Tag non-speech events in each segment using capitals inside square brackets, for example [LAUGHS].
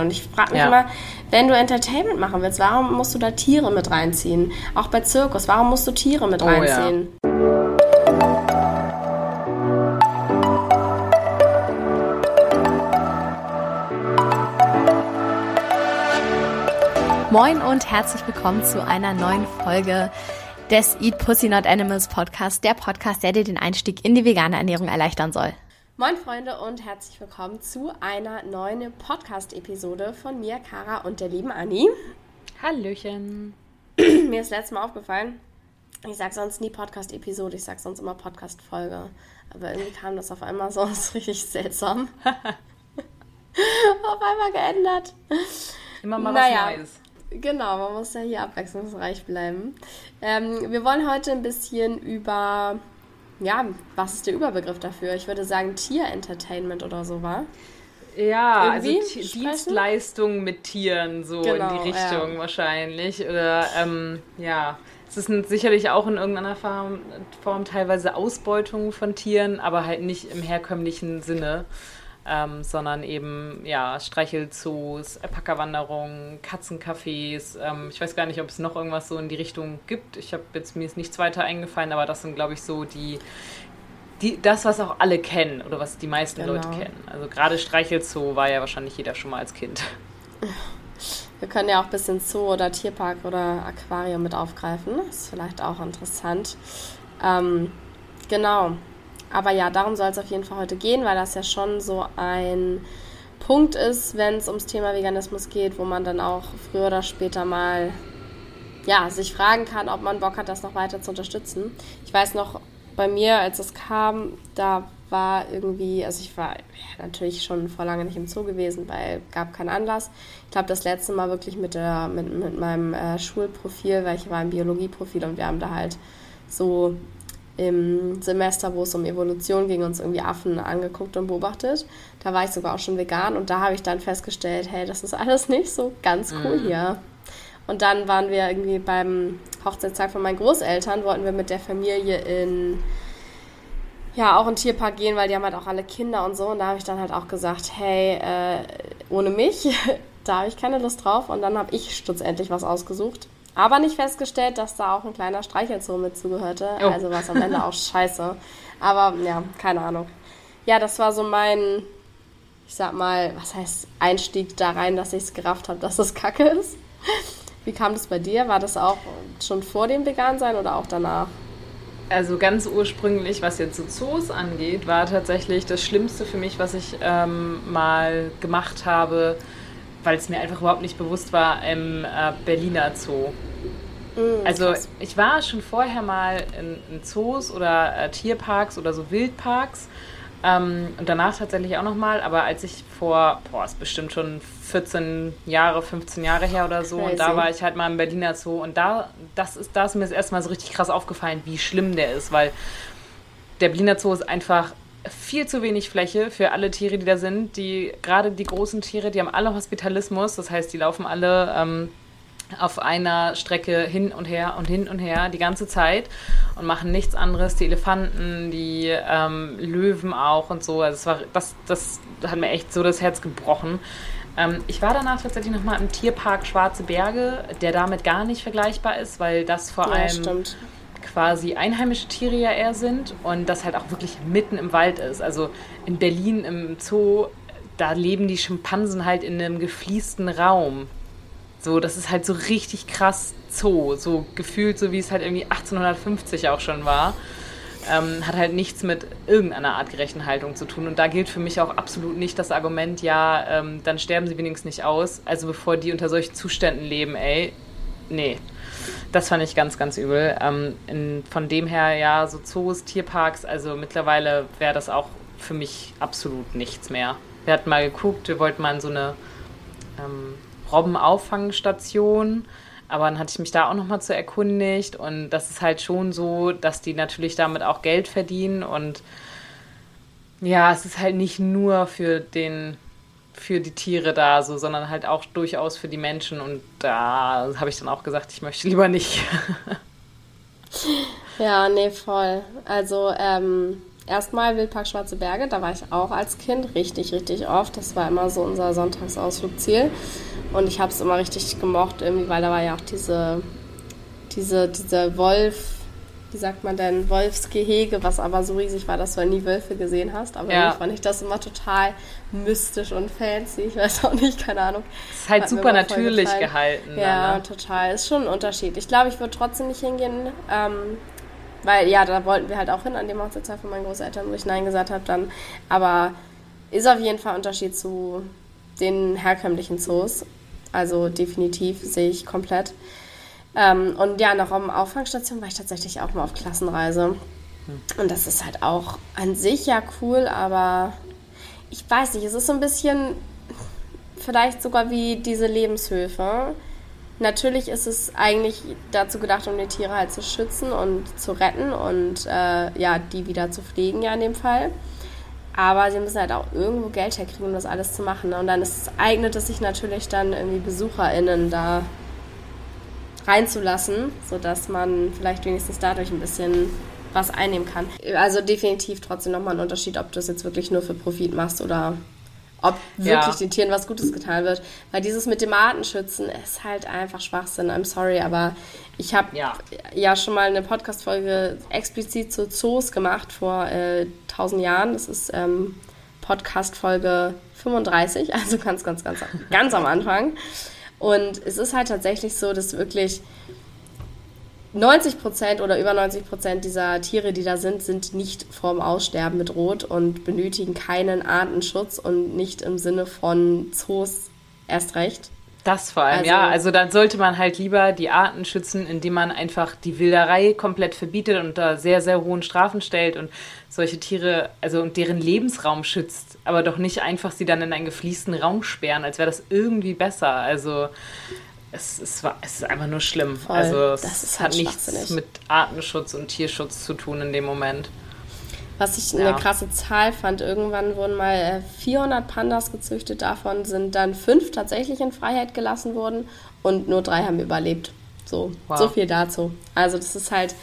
Und ich frage mich ja. immer, wenn du Entertainment machen willst, warum musst du da Tiere mit reinziehen? Auch bei Zirkus, warum musst du Tiere mit oh, reinziehen? Ja. Moin und herzlich willkommen zu einer neuen Folge des Eat Pussy Not Animals Podcast, der Podcast, der dir den Einstieg in die vegane Ernährung erleichtern soll. Moin Freunde und herzlich willkommen zu einer neuen Podcast-Episode von mir, Kara und der lieben Anni. Hallöchen. [CLEARS THROAT] mir ist letztes Mal aufgefallen, ich sage sonst nie Podcast-Episode, ich sage sonst immer Podcast-Folge. Aber irgendwie kam das auf einmal so, [LAUGHS] ist richtig seltsam. [LAUGHS] auf einmal geändert. Immer mal naja. was Neues. Genau, man muss ja hier abwechslungsreich bleiben. Ähm, wir wollen heute ein bisschen über ja, was ist der Überbegriff dafür? Ich würde sagen Tierentertainment oder so, war? Ja, also Irgendwie also Dienstleistungen mit Tieren, so genau, in die genau, Richtung ja. wahrscheinlich. Oder ähm, ja, es ist sicherlich auch in irgendeiner Form, Form teilweise Ausbeutung von Tieren, aber halt nicht im herkömmlichen Sinne ähm, sondern eben ja Streichelzoos, Alpaka-Wanderungen, Katzencafés. Ähm, ich weiß gar nicht, ob es noch irgendwas so in die Richtung gibt. Ich habe jetzt mir ist nichts weiter eingefallen, aber das sind glaube ich so die die, das, was auch alle kennen oder was die meisten genau. Leute kennen. Also gerade Streichelzoo war ja wahrscheinlich jeder schon mal als Kind. Wir können ja auch ein bisschen Zoo oder Tierpark oder Aquarium mit aufgreifen. Das ist vielleicht auch interessant. Ähm, genau. Aber ja, darum soll es auf jeden Fall heute gehen, weil das ja schon so ein Punkt ist, wenn es ums Thema Veganismus geht, wo man dann auch früher oder später mal ja, sich fragen kann, ob man Bock hat, das noch weiter zu unterstützen. Ich weiß noch, bei mir, als es kam, da war irgendwie, also ich war natürlich schon vor lange nicht im Zoo gewesen, weil gab keinen Anlass. Ich glaube, das letzte Mal wirklich mit, der, mit, mit meinem äh, Schulprofil, weil ich war im Biologieprofil und wir haben da halt so im Semester, wo es um Evolution ging, uns irgendwie Affen angeguckt und beobachtet. Da war ich sogar auch schon vegan und da habe ich dann festgestellt, hey, das ist alles nicht so ganz cool mm. hier. Und dann waren wir irgendwie beim Hochzeitstag von meinen Großeltern, wollten wir mit der Familie in ja auch in Tierpark gehen, weil die haben halt auch alle Kinder und so. Und da habe ich dann halt auch gesagt, hey, äh, ohne mich, [LAUGHS] da habe ich keine Lust drauf. Und dann habe ich schlussendlich was ausgesucht. Aber nicht festgestellt, dass da auch ein kleiner Streichelzoo mit zugehörte. Oh. Also war es am Ende auch [LAUGHS] scheiße. Aber ja, keine Ahnung. Ja, das war so mein, ich sag mal, was heißt Einstieg da rein, dass ich es gerafft habe, dass das Kacke ist. Wie kam das bei dir? War das auch schon vor dem Vegansein oder auch danach? Also ganz ursprünglich, was jetzt so Zoos angeht, war tatsächlich das Schlimmste für mich, was ich ähm, mal gemacht habe, weil es mir einfach überhaupt nicht bewusst war, im äh, Berliner Zoo. Mm, also ich war schon vorher mal in, in Zoos oder äh, Tierparks oder so Wildparks ähm, und danach tatsächlich auch nochmal, aber als ich vor, boah, ist bestimmt schon 14 Jahre, 15 Jahre her oder so Crazy. und da war ich halt mal im Berliner Zoo und da, das ist, da ist mir das erste Mal so richtig krass aufgefallen, wie schlimm der ist, weil der Berliner Zoo ist einfach viel zu wenig Fläche für alle Tiere, die da sind. Die, gerade die großen Tiere, die haben alle Hospitalismus, das heißt, die laufen alle ähm, auf einer Strecke hin und her und hin und her die ganze Zeit und machen nichts anderes. Die Elefanten, die ähm, Löwen auch und so. Also das, war, das, das hat mir echt so das Herz gebrochen. Ähm, ich war danach tatsächlich nochmal im Tierpark Schwarze Berge, der damit gar nicht vergleichbar ist, weil das vor ja, allem stimmt quasi einheimische Tiere ja eher sind und das halt auch wirklich mitten im Wald ist. Also in Berlin im Zoo, da leben die Schimpansen halt in einem gefliesten Raum. So, das ist halt so richtig krass Zoo, so gefühlt so wie es halt irgendwie 1850 auch schon war. Ähm, hat halt nichts mit irgendeiner artgerechten Haltung zu tun. Und da gilt für mich auch absolut nicht das Argument, ja, ähm, dann sterben sie wenigstens nicht aus. Also bevor die unter solchen Zuständen leben, ey, nee. Das fand ich ganz, ganz übel. Ähm, in, von dem her, ja, so Zoos, Tierparks, also mittlerweile wäre das auch für mich absolut nichts mehr. Wir hatten mal geguckt, wir wollten mal in so eine ähm, Robbenauffangstation, aber dann hatte ich mich da auch nochmal zu erkundigt und das ist halt schon so, dass die natürlich damit auch Geld verdienen und ja, es ist halt nicht nur für den für die Tiere da, so, sondern halt auch durchaus für die Menschen. Und da habe ich dann auch gesagt, ich möchte lieber nicht. [LAUGHS] ja, nee, voll. Also, ähm, erstmal Wildpark Schwarze Berge, da war ich auch als Kind richtig, richtig oft. Das war immer so unser Sonntagsausflugsziel. Und ich habe es immer richtig gemocht, irgendwie, weil da war ja auch diese, diese, diese Wolf, wie sagt man denn, Wolfsgehege, was aber so riesig war, dass du nie Wölfe gesehen hast. Aber ja. fand ich das immer total mystisch und fancy. Ich weiß auch nicht, keine Ahnung. Es ist halt Hat super natürlich gehalten. Ja, dann, ne? total. Ist schon ein Unterschied. Ich glaube, ich würde trotzdem nicht hingehen. Ähm, weil ja, da wollten wir halt auch hin an dem Hochzeitstag von meinen Großeltern, wo ich Nein gesagt habe dann. Aber ist auf jeden Fall ein Unterschied zu den herkömmlichen Zoos. Also definitiv sehe ich komplett. Ähm, und ja, nach der Auffangstation war ich tatsächlich auch mal auf Klassenreise. Hm. Und das ist halt auch an sich ja cool, aber ich weiß nicht, es ist so ein bisschen vielleicht sogar wie diese Lebenshöfe. Natürlich ist es eigentlich dazu gedacht, um die Tiere halt zu schützen und zu retten und äh, ja, die wieder zu pflegen, ja in dem Fall. Aber sie müssen halt auch irgendwo Geld herkriegen, um das alles zu machen. Und dann ist, eignet es sich natürlich dann irgendwie BesucherInnen da reinzulassen, sodass man vielleicht wenigstens dadurch ein bisschen was einnehmen kann. Also definitiv trotzdem nochmal ein Unterschied, ob du es jetzt wirklich nur für Profit machst oder ob wirklich ja. den Tieren was Gutes getan wird. Weil dieses mit dem Artenschützen ist halt einfach Schwachsinn. I'm sorry, aber ich habe ja. ja. schon mal eine Podcast-Folge explizit zu Zoos gemacht vor äh, 1000 Jahren. Das ist ähm, Podcast-Folge 35, [LAUGHS] also ganz, ganz, ganz, ganz am Anfang. Und es ist halt tatsächlich so, dass wirklich 90 Prozent oder über 90 Prozent dieser Tiere, die da sind, sind nicht vorm Aussterben bedroht und benötigen keinen Artenschutz und nicht im Sinne von Zoos erst recht. Das vor allem, also, ja. Also dann sollte man halt lieber die Arten schützen, indem man einfach die Wilderei komplett verbietet und da sehr, sehr hohen Strafen stellt und solche Tiere, also und deren Lebensraum schützt, aber doch nicht einfach sie dann in einen gefliesten Raum sperren, als wäre das irgendwie besser. Also es, es, war, es ist einfach nur schlimm. Voll. Also es hat halt nichts mit Artenschutz und Tierschutz zu tun in dem Moment. Was ich ja. eine krasse Zahl fand, irgendwann wurden mal 400 äh, Pandas gezüchtet, davon sind dann fünf tatsächlich in Freiheit gelassen worden und nur drei haben überlebt. So, wow. so viel dazu. Also das ist halt,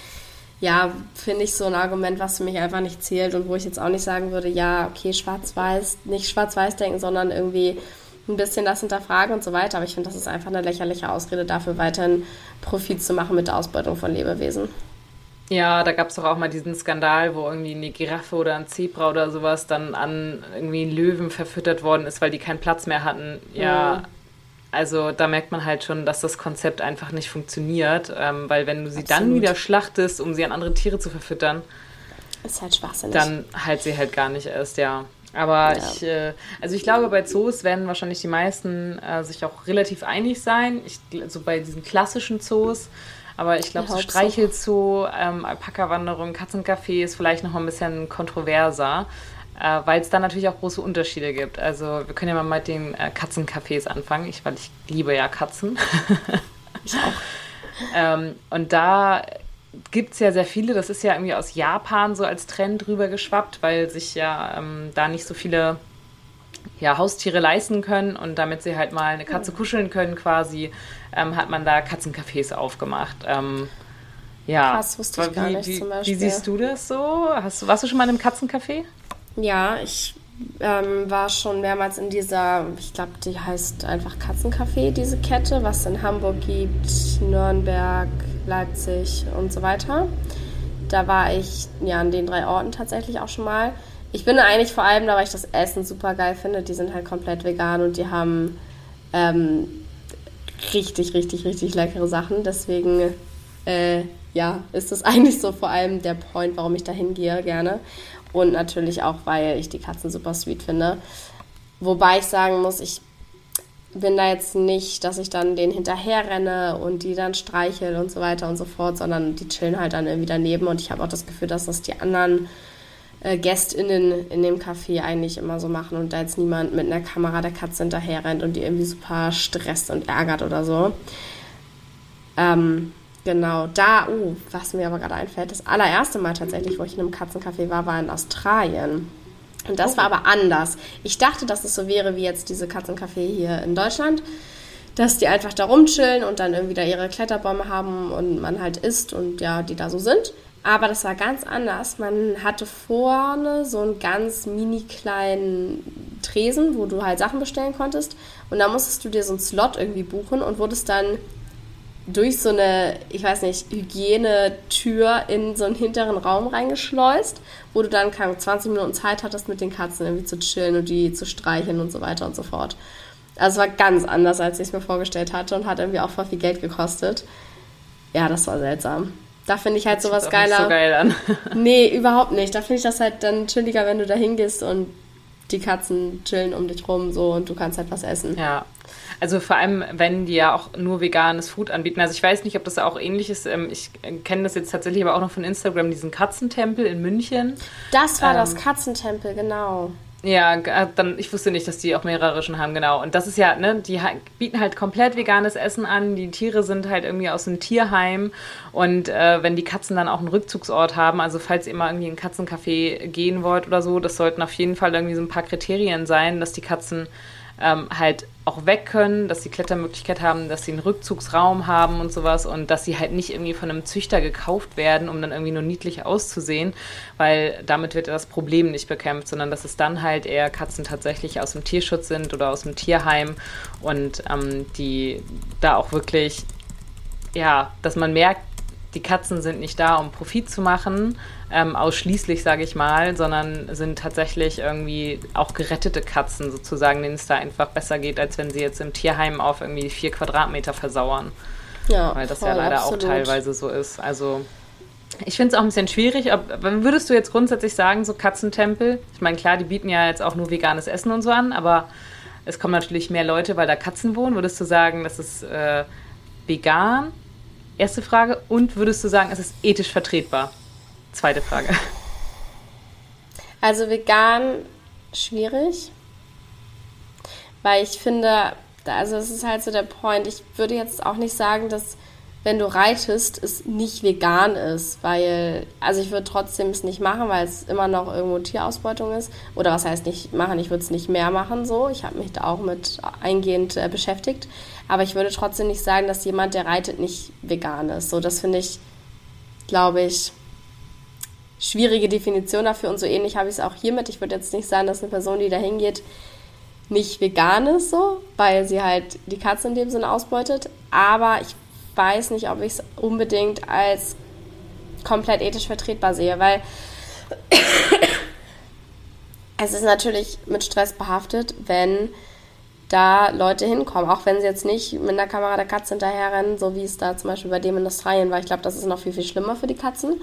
ja, finde ich so ein Argument, was für mich einfach nicht zählt und wo ich jetzt auch nicht sagen würde, ja, okay, schwarz-weiß, nicht schwarz-weiß denken, sondern irgendwie ein bisschen das hinterfragen und so weiter. Aber ich finde, das ist einfach eine lächerliche Ausrede dafür, weiterhin Profit zu machen mit der Ausbeutung von Lebewesen. Ja, da gab es doch auch mal diesen Skandal, wo irgendwie eine Giraffe oder ein Zebra oder sowas dann an irgendwie Löwen verfüttert worden ist, weil die keinen Platz mehr hatten. Ja, mhm. Also da merkt man halt schon, dass das Konzept einfach nicht funktioniert, ähm, weil wenn du sie Absolut. dann wieder schlachtest, um sie an andere Tiere zu verfüttern, ist halt schwachsinnig. Dann halt sie halt gar nicht erst, ja. Aber ja. ich, äh, also ich glaube, bei Zoos werden wahrscheinlich die meisten äh, sich auch relativ einig sein. Ich, so bei diesen klassischen Zoos. Aber ich glaube, so Streichelzoo, ähm, Alpaka-Wanderung, Katzencafé ist vielleicht noch mal ein bisschen kontroverser, äh, weil es da natürlich auch große Unterschiede gibt. Also wir können ja mal mit den äh, Katzencafés anfangen, ich, weil ich liebe ja Katzen. [LAUGHS] ich auch. ähm, und da gibt es ja sehr viele, das ist ja irgendwie aus Japan so als Trend rüber geschwappt, weil sich ja ähm, da nicht so viele ja, Haustiere leisten können und damit sie halt mal eine Katze hm. kuscheln können quasi, ähm, hat man da Katzencafés aufgemacht. Ähm, ja. Krass, wusste ich wie, gar nicht wie, zum Beispiel. Wie siehst du das so? Hast du, warst du schon mal in einem Katzencafé? Ja, ich ähm, war schon mehrmals in dieser, ich glaube, die heißt einfach Katzencafé, diese Kette, was es in Hamburg gibt, Nürnberg, Leipzig und so weiter. Da war ich ja an den drei Orten tatsächlich auch schon mal. Ich bin eigentlich vor allem da, weil ich das Essen super geil finde. Die sind halt komplett vegan und die haben ähm, richtig, richtig, richtig leckere Sachen. Deswegen, äh, ja, ist das [LAUGHS] eigentlich so vor allem der Point, warum ich da hingehe gerne. Und natürlich auch, weil ich die Katzen super sweet finde. Wobei ich sagen muss, ich bin da jetzt nicht, dass ich dann den hinterher renne und die dann streichel und so weiter und so fort, sondern die chillen halt dann irgendwie daneben und ich habe auch das Gefühl, dass das die anderen äh, GästInnen in dem Café eigentlich immer so machen und da jetzt niemand mit einer Kamera der Katze hinterher rennt und die irgendwie super stresst und ärgert oder so. Ähm, genau, da, uh, was mir aber gerade einfällt, das allererste Mal tatsächlich, wo ich in einem Katzencafé war, war in Australien. Und das oh. war aber anders. Ich dachte, dass es so wäre wie jetzt diese Katzencafé hier in Deutschland, dass die einfach da rumchillen und dann irgendwie da ihre Kletterbäume haben und man halt isst und ja, die da so sind. Aber das war ganz anders. Man hatte vorne so einen ganz mini kleinen Tresen, wo du halt Sachen bestellen konntest. Und da musstest du dir so einen Slot irgendwie buchen und wurdest dann durch so eine, ich weiß nicht, Hygienetür in so einen hinteren Raum reingeschleust, wo du dann 20 Minuten Zeit hattest, mit den Katzen irgendwie zu chillen und die zu streicheln und so weiter und so fort. Also es war ganz anders, als ich es mir vorgestellt hatte und hat irgendwie auch voll viel Geld gekostet. Ja, das war seltsam. Da finde ich halt das sowas geiler. Nicht so geil an. [LAUGHS] nee, überhaupt nicht. Da finde ich das halt dann chilliger, wenn du da hingehst und die Katzen chillen um dich rum so und du kannst halt was essen. Ja. Also vor allem, wenn die ja auch nur veganes Food anbieten. Also ich weiß nicht, ob das auch ähnlich ist. Ähm, ich kenne das jetzt tatsächlich aber auch noch von Instagram, diesen Katzentempel in München. Das war ähm, das Katzentempel, genau. Ja, äh, dann, ich wusste nicht, dass die auch mehrere schon haben, genau. Und das ist ja, ne, die bieten halt komplett veganes Essen an. Die Tiere sind halt irgendwie aus dem Tierheim. Und äh, wenn die Katzen dann auch einen Rückzugsort haben, also falls ihr mal irgendwie in ein Katzencafé gehen wollt oder so, das sollten auf jeden Fall irgendwie so ein paar Kriterien sein, dass die Katzen ähm, halt auch weg können, dass sie Klettermöglichkeit haben, dass sie einen Rückzugsraum haben und sowas und dass sie halt nicht irgendwie von einem Züchter gekauft werden, um dann irgendwie nur niedlich auszusehen, weil damit wird das Problem nicht bekämpft, sondern dass es dann halt eher Katzen tatsächlich aus dem Tierschutz sind oder aus dem Tierheim und ähm, die da auch wirklich, ja, dass man merkt, die Katzen sind nicht da, um Profit zu machen, ähm, ausschließlich, sage ich mal, sondern sind tatsächlich irgendwie auch gerettete Katzen sozusagen, denen es da einfach besser geht, als wenn sie jetzt im Tierheim auf irgendwie vier Quadratmeter versauern. Ja, Weil das voll, ja leider absolut. auch teilweise so ist. Also ich finde es auch ein bisschen schwierig. Ob, würdest du jetzt grundsätzlich sagen, so Katzentempel? Ich meine, klar, die bieten ja jetzt auch nur veganes Essen und so an, aber es kommen natürlich mehr Leute, weil da Katzen wohnen. Würdest du sagen, das ist äh, vegan? Erste Frage. Und würdest du sagen, es ist ethisch vertretbar? Zweite Frage. Also vegan schwierig, weil ich finde, also es ist halt so der Point. Ich würde jetzt auch nicht sagen, dass wenn du reitest, es nicht vegan ist, weil, also ich würde trotzdem es nicht machen, weil es immer noch irgendwo Tierausbeutung ist. Oder was heißt nicht machen, ich würde es nicht mehr machen so. Ich habe mich da auch mit eingehend äh, beschäftigt. Aber ich würde trotzdem nicht sagen, dass jemand, der reitet, nicht vegan ist. So, das finde ich, glaube ich, schwierige Definition dafür. Und so ähnlich habe ich es auch hiermit. Ich würde jetzt nicht sagen, dass eine Person, die da hingeht, nicht vegan ist, so, weil sie halt die Katze in dem Sinne ausbeutet. Aber ich weiß nicht, ob ich es unbedingt als komplett ethisch vertretbar sehe, weil [COUGHS] es ist natürlich mit Stress behaftet, wenn da Leute hinkommen, auch wenn sie jetzt nicht mit einer Kamera der Katze hinterherrennen, so wie es da zum Beispiel bei dem in Australien war. Ich glaube, das ist noch viel, viel schlimmer für die Katzen.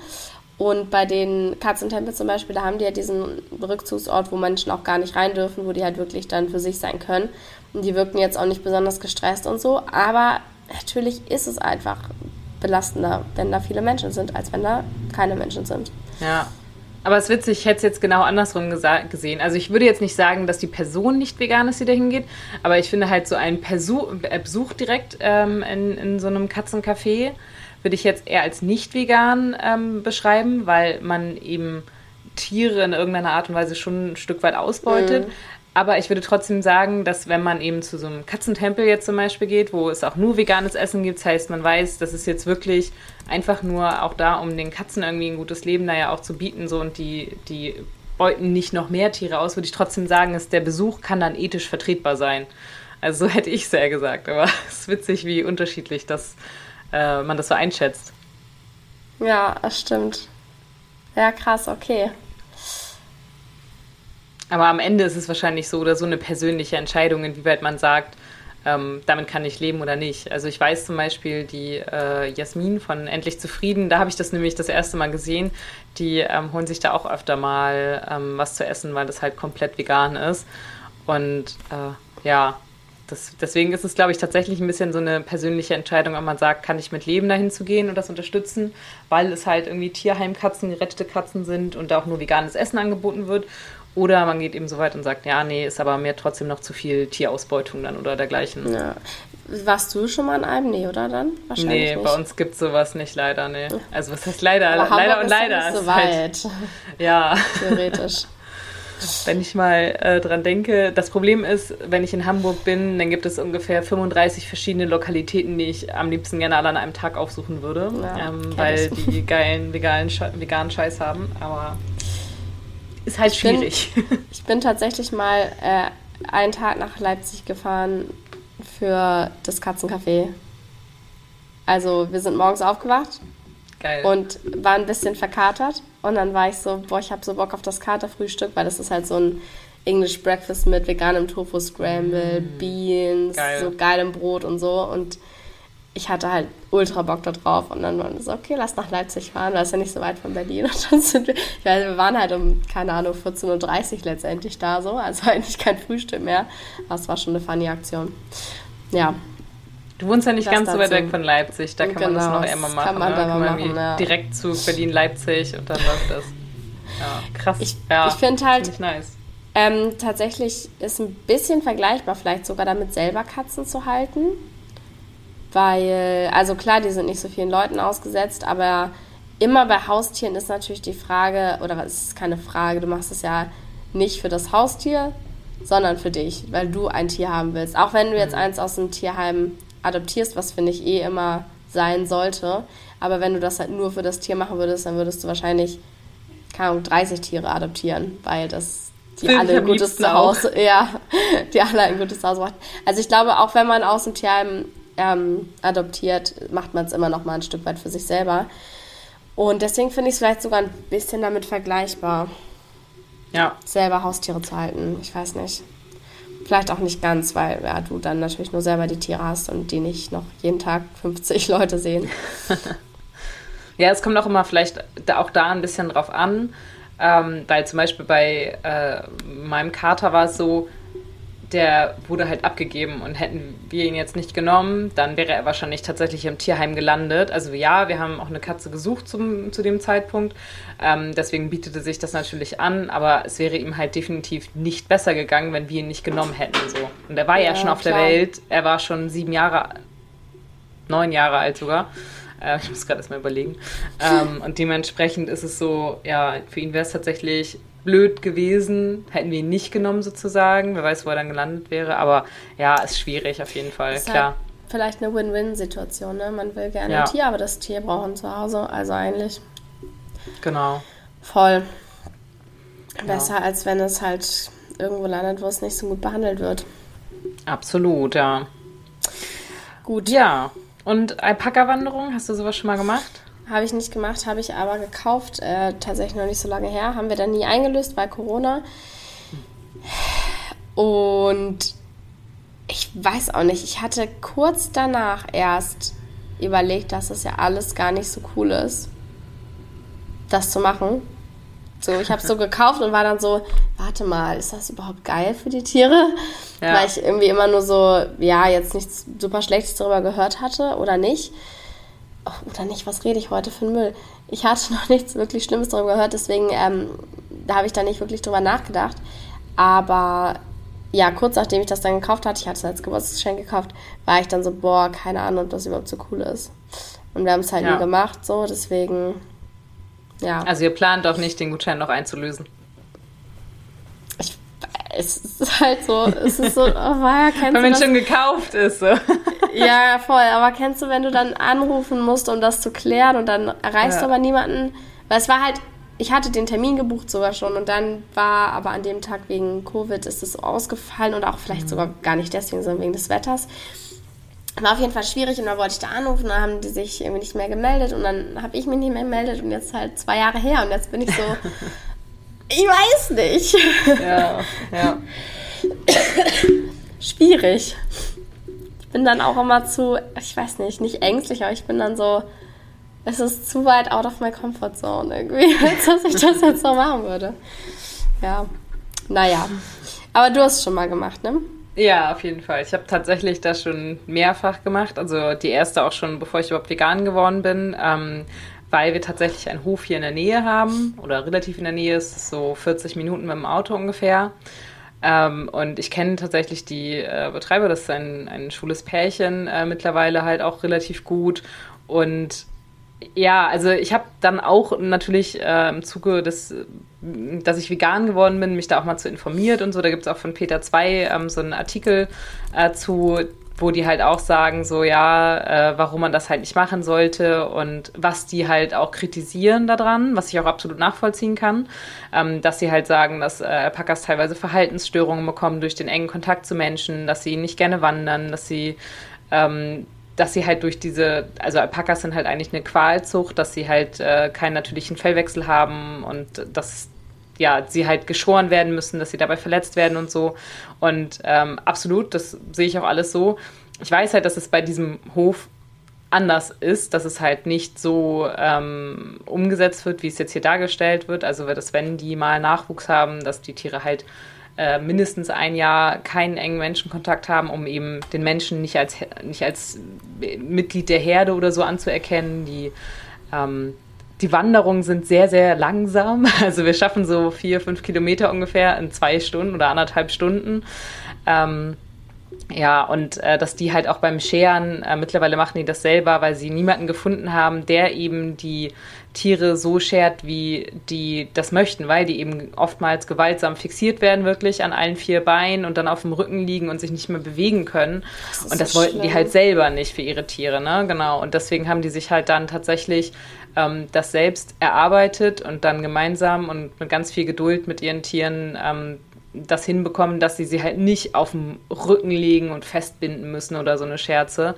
Und bei den Katzentempeln zum Beispiel, da haben die ja diesen Rückzugsort, wo Menschen auch gar nicht rein dürfen, wo die halt wirklich dann für sich sein können. Und die wirken jetzt auch nicht besonders gestresst und so. Aber natürlich ist es einfach belastender, wenn da viele Menschen sind, als wenn da keine Menschen sind. Ja, aber es ist witzig, ich hätte es jetzt genau andersrum gesehen. Also ich würde jetzt nicht sagen, dass die Person nicht vegan ist, die da hingeht, aber ich finde halt so ein äh, Besuch direkt ähm, in, in so einem Katzencafé würde ich jetzt eher als nicht vegan ähm, beschreiben, weil man eben Tiere in irgendeiner Art und Weise schon ein Stück weit ausbeutet. Mhm. Aber ich würde trotzdem sagen, dass wenn man eben zu so einem Katzentempel jetzt zum Beispiel geht, wo es auch nur veganes Essen gibt, das heißt, man weiß, das ist jetzt wirklich einfach nur auch da, um den Katzen irgendwie ein gutes Leben da ja auch zu bieten, so und die, die beuten nicht noch mehr Tiere aus, würde ich trotzdem sagen, dass der Besuch kann dann ethisch vertretbar sein. Also [LAUGHS] so hätte ich es ja gesagt, aber [LAUGHS] es ist witzig, wie unterschiedlich das, äh, man das so einschätzt. Ja, das stimmt. Ja, krass, okay. Aber am Ende ist es wahrscheinlich so oder so eine persönliche Entscheidung, inwieweit man sagt, ähm, damit kann ich leben oder nicht. Also ich weiß zum Beispiel die äh, Jasmin von Endlich Zufrieden, da habe ich das nämlich das erste Mal gesehen. Die ähm, holen sich da auch öfter mal ähm, was zu essen, weil das halt komplett vegan ist. Und äh, ja, das, deswegen ist es, glaube ich, tatsächlich ein bisschen so eine persönliche Entscheidung, ob man sagt, kann ich mit Leben dahin zu gehen und das unterstützen, weil es halt irgendwie Tierheimkatzen, gerettete Katzen sind und da auch nur veganes Essen angeboten wird. Oder man geht eben so weit und sagt, ja, nee, ist aber mir trotzdem noch zu viel Tierausbeutung dann oder dergleichen. Ja. Warst du schon mal in einem? Nee, oder dann? Wahrscheinlich nee, nicht. bei uns gibt es sowas nicht, leider, nee. Also was heißt leider? Aber leider und leider. Ist so weit. Halt, [LAUGHS] ja. Theoretisch. [LAUGHS] wenn ich mal äh, dran denke. Das Problem ist, wenn ich in Hamburg bin, dann gibt es ungefähr 35 verschiedene Lokalitäten, die ich am liebsten gerne alle an einem Tag aufsuchen würde, ja, ähm, weil ich. die geilen veganen, veganen Scheiß haben. Aber ist halt ich schwierig. Bin, [LAUGHS] ich bin tatsächlich mal äh, einen Tag nach Leipzig gefahren für das Katzencafé. Also wir sind morgens aufgewacht Geil. und waren ein bisschen verkatert. Und dann war ich so, boah, ich habe so Bock auf das Katerfrühstück, weil das ist halt so ein English Breakfast mit veganem Tofu Scramble, mm. Beans, Geil. so geilem Brot und so. Und ich hatte halt ultra Bock da drauf. Und dann waren wir so, okay, lass nach Leipzig fahren, weil es ja nicht so weit von Berlin. [LAUGHS] Und dann sind wir, ja, wir waren halt um, keine Ahnung, 14.30 Uhr letztendlich da so. Also [LAUGHS] eigentlich kein Frühstück mehr. Aber es war schon eine funny Aktion. Ja. Du wohnst ja nicht das ganz dazu. so weit weg von Leipzig, da kann genau, man das genau, noch immer machen. Kann man ne? da kann man machen, ja. Direkt zu Berlin-Leipzig und dann läuft das. Ja, krass. Ich, ja, ich finde halt, find nice. ähm, tatsächlich ist ein bisschen vergleichbar, vielleicht sogar damit selber Katzen zu halten. Weil, also klar, die sind nicht so vielen Leuten ausgesetzt, aber immer bei Haustieren ist natürlich die Frage, oder es ist keine Frage, du machst es ja nicht für das Haustier, sondern für dich, weil du ein Tier haben willst. Auch wenn du jetzt mhm. eins aus dem Tierheim adoptierst, was finde ich eh immer sein sollte. Aber wenn du das halt nur für das Tier machen würdest, dann würdest du wahrscheinlich, keine Ahnung, 30 Tiere adoptieren, weil das die alle ein gutes Zuhause, [LAUGHS] ja, die alle ein gutes Zuhause macht. Also ich glaube, auch wenn man aus dem Tierheim ähm, adoptiert, macht man es immer noch mal ein Stück weit für sich selber. Und deswegen finde ich es vielleicht sogar ein bisschen damit vergleichbar ja. selber Haustiere zu halten. Ich weiß nicht. Vielleicht auch nicht ganz, weil ja, du dann natürlich nur selber die Tiere hast und die nicht noch jeden Tag 50 [LAUGHS] Leute sehen. [LAUGHS] ja, es kommt auch immer vielleicht auch da ein bisschen drauf an, ähm, weil zum Beispiel bei äh, meinem Kater war es so, der wurde halt abgegeben und hätten wir ihn jetzt nicht genommen, dann wäre er wahrscheinlich tatsächlich im Tierheim gelandet. Also ja, wir haben auch eine Katze gesucht zum, zu dem Zeitpunkt, ähm, deswegen bietete sich das natürlich an, aber es wäre ihm halt definitiv nicht besser gegangen, wenn wir ihn nicht genommen hätten. So. Und er war ja, ja schon auf klar. der Welt, er war schon sieben Jahre, neun Jahre alt sogar. Äh, ich muss gerade erstmal überlegen. Ähm, und dementsprechend ist es so, ja, für ihn wäre es tatsächlich blöd gewesen, hätten wir ihn nicht genommen sozusagen. Wer weiß, wo er dann gelandet wäre. Aber ja, ist schwierig auf jeden Fall, ist klar. Halt vielleicht eine Win-Win-Situation. Ne? Man will gerne ja. ein Tier, aber das Tier braucht ein Zuhause. Also eigentlich. Genau. Voll. Genau. Besser, als wenn es halt irgendwo landet, wo es nicht so gut behandelt wird. Absolut, ja. Gut. Ja. Und Alpaka-Wanderung, hast du sowas schon mal gemacht? Habe ich nicht gemacht, habe ich aber gekauft. Äh, tatsächlich noch nicht so lange her. Haben wir dann nie eingelöst, weil Corona. Und ich weiß auch nicht. Ich hatte kurz danach erst überlegt, dass es ja alles gar nicht so cool ist, das zu machen. So, ich habe es so [LAUGHS] gekauft und war dann so, warte mal, ist das überhaupt geil für die Tiere? Ja. Weil ich irgendwie immer nur so, ja, jetzt nichts super Schlechtes darüber gehört hatte oder nicht oh, oder nicht, was rede ich heute für einen Müll? Ich hatte [LAUGHS] noch nichts wirklich Schlimmes darüber gehört, deswegen ähm, da habe ich da nicht wirklich drüber nachgedacht. Aber ja, kurz nachdem ich das dann gekauft hatte, ich hatte es als Geburtstagsgeschenk gekauft, war ich dann so, boah, keine Ahnung, ob das überhaupt so cool ist. Und wir haben es halt ja. nie gemacht, so, deswegen, ja. Also ihr plant doch nicht, den Gutschein noch einzulösen es ist halt so, es ist so, oh, ja, [LAUGHS] kennst wenn man schon gekauft ist. So. [LAUGHS] Ja, voll. Aber kennst du, wenn du dann anrufen musst, um das zu klären und dann erreichst ja. du aber niemanden? Weil es war halt, ich hatte den Termin gebucht sogar schon und dann war aber an dem Tag wegen Covid ist es so ausgefallen und auch vielleicht mhm. sogar gar nicht deswegen, sondern wegen des Wetters. War auf jeden Fall schwierig und dann wollte ich da anrufen, dann haben die sich irgendwie nicht mehr gemeldet und dann habe ich mich nicht mehr gemeldet und jetzt halt zwei Jahre her und jetzt bin ich so, [LAUGHS] Ich weiß nicht. Ja, ja. [COUGHS] Schwierig. Ich bin dann auch immer zu, ich weiß nicht, nicht ängstlich, aber ich bin dann so, es ist zu weit out of my comfort zone irgendwie, [LAUGHS] als dass ich das jetzt so machen würde. Ja, naja. Aber du hast es schon mal gemacht, ne? Ja, auf jeden Fall. Ich habe tatsächlich das schon mehrfach gemacht. Also die erste auch schon, bevor ich überhaupt vegan geworden bin. Ähm, weil wir tatsächlich einen Hof hier in der Nähe haben oder relativ in der Nähe ist, so 40 Minuten mit dem Auto ungefähr. Ähm, und ich kenne tatsächlich die äh, Betreiber, das ist ein, ein schwules Pärchen äh, mittlerweile halt auch relativ gut. Und ja, also ich habe dann auch natürlich äh, im Zuge des dass ich vegan geworden bin, mich da auch mal zu informiert und so. Da gibt es auch von Peter 2 ähm, so einen Artikel äh, zu, wo die halt auch sagen, so ja, äh, warum man das halt nicht machen sollte und was die halt auch kritisieren daran, was ich auch absolut nachvollziehen kann, ähm, dass sie halt sagen, dass äh, Alpakas teilweise Verhaltensstörungen bekommen durch den engen Kontakt zu Menschen, dass sie nicht gerne wandern, dass sie ähm, dass sie halt durch diese, also Alpakas sind halt eigentlich eine Qualzucht, dass sie halt äh, keinen natürlichen Fellwechsel haben und dass ja, sie halt geschoren werden müssen, dass sie dabei verletzt werden und so. Und ähm, absolut, das sehe ich auch alles so. Ich weiß halt, dass es bei diesem Hof anders ist, dass es halt nicht so ähm, umgesetzt wird, wie es jetzt hier dargestellt wird. Also, dass wenn die mal Nachwuchs haben, dass die Tiere halt äh, mindestens ein Jahr keinen engen Menschenkontakt haben, um eben den Menschen nicht als, nicht als Mitglied der Herde oder so anzuerkennen. Die, ähm, die Wanderungen sind sehr, sehr langsam. [LAUGHS] Also wir schaffen so vier, fünf Kilometer ungefähr in zwei Stunden oder anderthalb Stunden. Ähm, ja, und äh, dass die halt auch beim Scheren, äh, mittlerweile machen die das selber, weil sie niemanden gefunden haben, der eben die Tiere so schert, wie die das möchten, weil die eben oftmals gewaltsam fixiert werden, wirklich an allen vier Beinen und dann auf dem Rücken liegen und sich nicht mehr bewegen können. Das und das so wollten schlimm. die halt selber nicht für ihre Tiere, ne? Genau. Und deswegen haben die sich halt dann tatsächlich ähm, das selbst erarbeitet und dann gemeinsam und mit ganz viel Geduld mit ihren Tieren ähm, das hinbekommen, dass sie sie halt nicht auf dem Rücken legen und festbinden müssen oder so eine Scherze.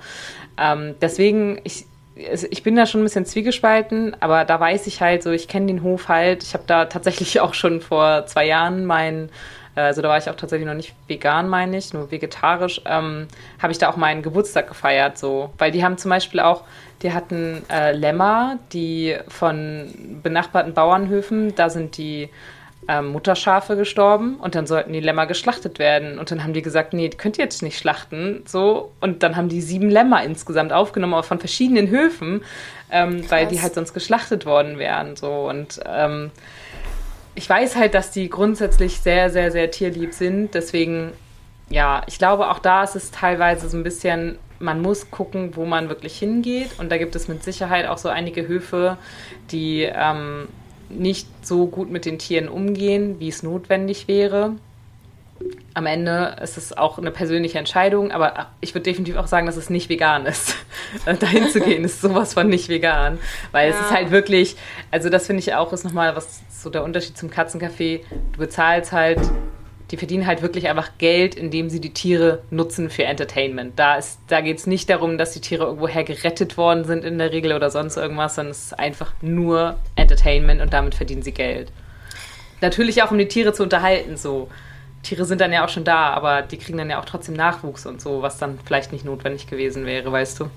Ähm, deswegen, ich, ich bin da schon ein bisschen zwiegespalten, aber da weiß ich halt so, ich kenne den Hof halt. Ich habe da tatsächlich [LAUGHS] auch schon vor zwei Jahren meinen, also da war ich auch tatsächlich noch nicht vegan, meine ich, nur vegetarisch, ähm, habe ich da auch meinen Geburtstag gefeiert, so. Weil die haben zum Beispiel auch, die hatten äh, Lämmer, die von benachbarten Bauernhöfen, da sind die ähm, Mutterschafe gestorben und dann sollten die Lämmer geschlachtet werden. Und dann haben die gesagt, nee, die könnt ihr jetzt nicht schlachten. So. Und dann haben die sieben Lämmer insgesamt aufgenommen, aber von verschiedenen Höfen, ähm, weil die halt sonst geschlachtet worden wären. So. Und ähm, ich weiß halt, dass die grundsätzlich sehr, sehr, sehr tierlieb sind. Deswegen, ja, ich glaube, auch da ist es teilweise so ein bisschen, man muss gucken, wo man wirklich hingeht. Und da gibt es mit Sicherheit auch so einige Höfe, die ähm, nicht so gut mit den Tieren umgehen, wie es notwendig wäre. Am Ende ist es auch eine persönliche Entscheidung, aber ich würde definitiv auch sagen, dass es nicht vegan ist. [LAUGHS] Dahin zu gehen ist sowas von nicht vegan, weil ja. es ist halt wirklich, also das finde ich auch ist nochmal was so der Unterschied zum Katzencafé. Du bezahlst halt die verdienen halt wirklich einfach Geld, indem sie die Tiere nutzen für Entertainment. Da, da geht es nicht darum, dass die Tiere irgendwoher gerettet worden sind in der Regel oder sonst irgendwas, sondern es ist einfach nur Entertainment und damit verdienen sie Geld. Natürlich auch, um die Tiere zu unterhalten, so. Tiere sind dann ja auch schon da, aber die kriegen dann ja auch trotzdem Nachwuchs und so, was dann vielleicht nicht notwendig gewesen wäre, weißt du?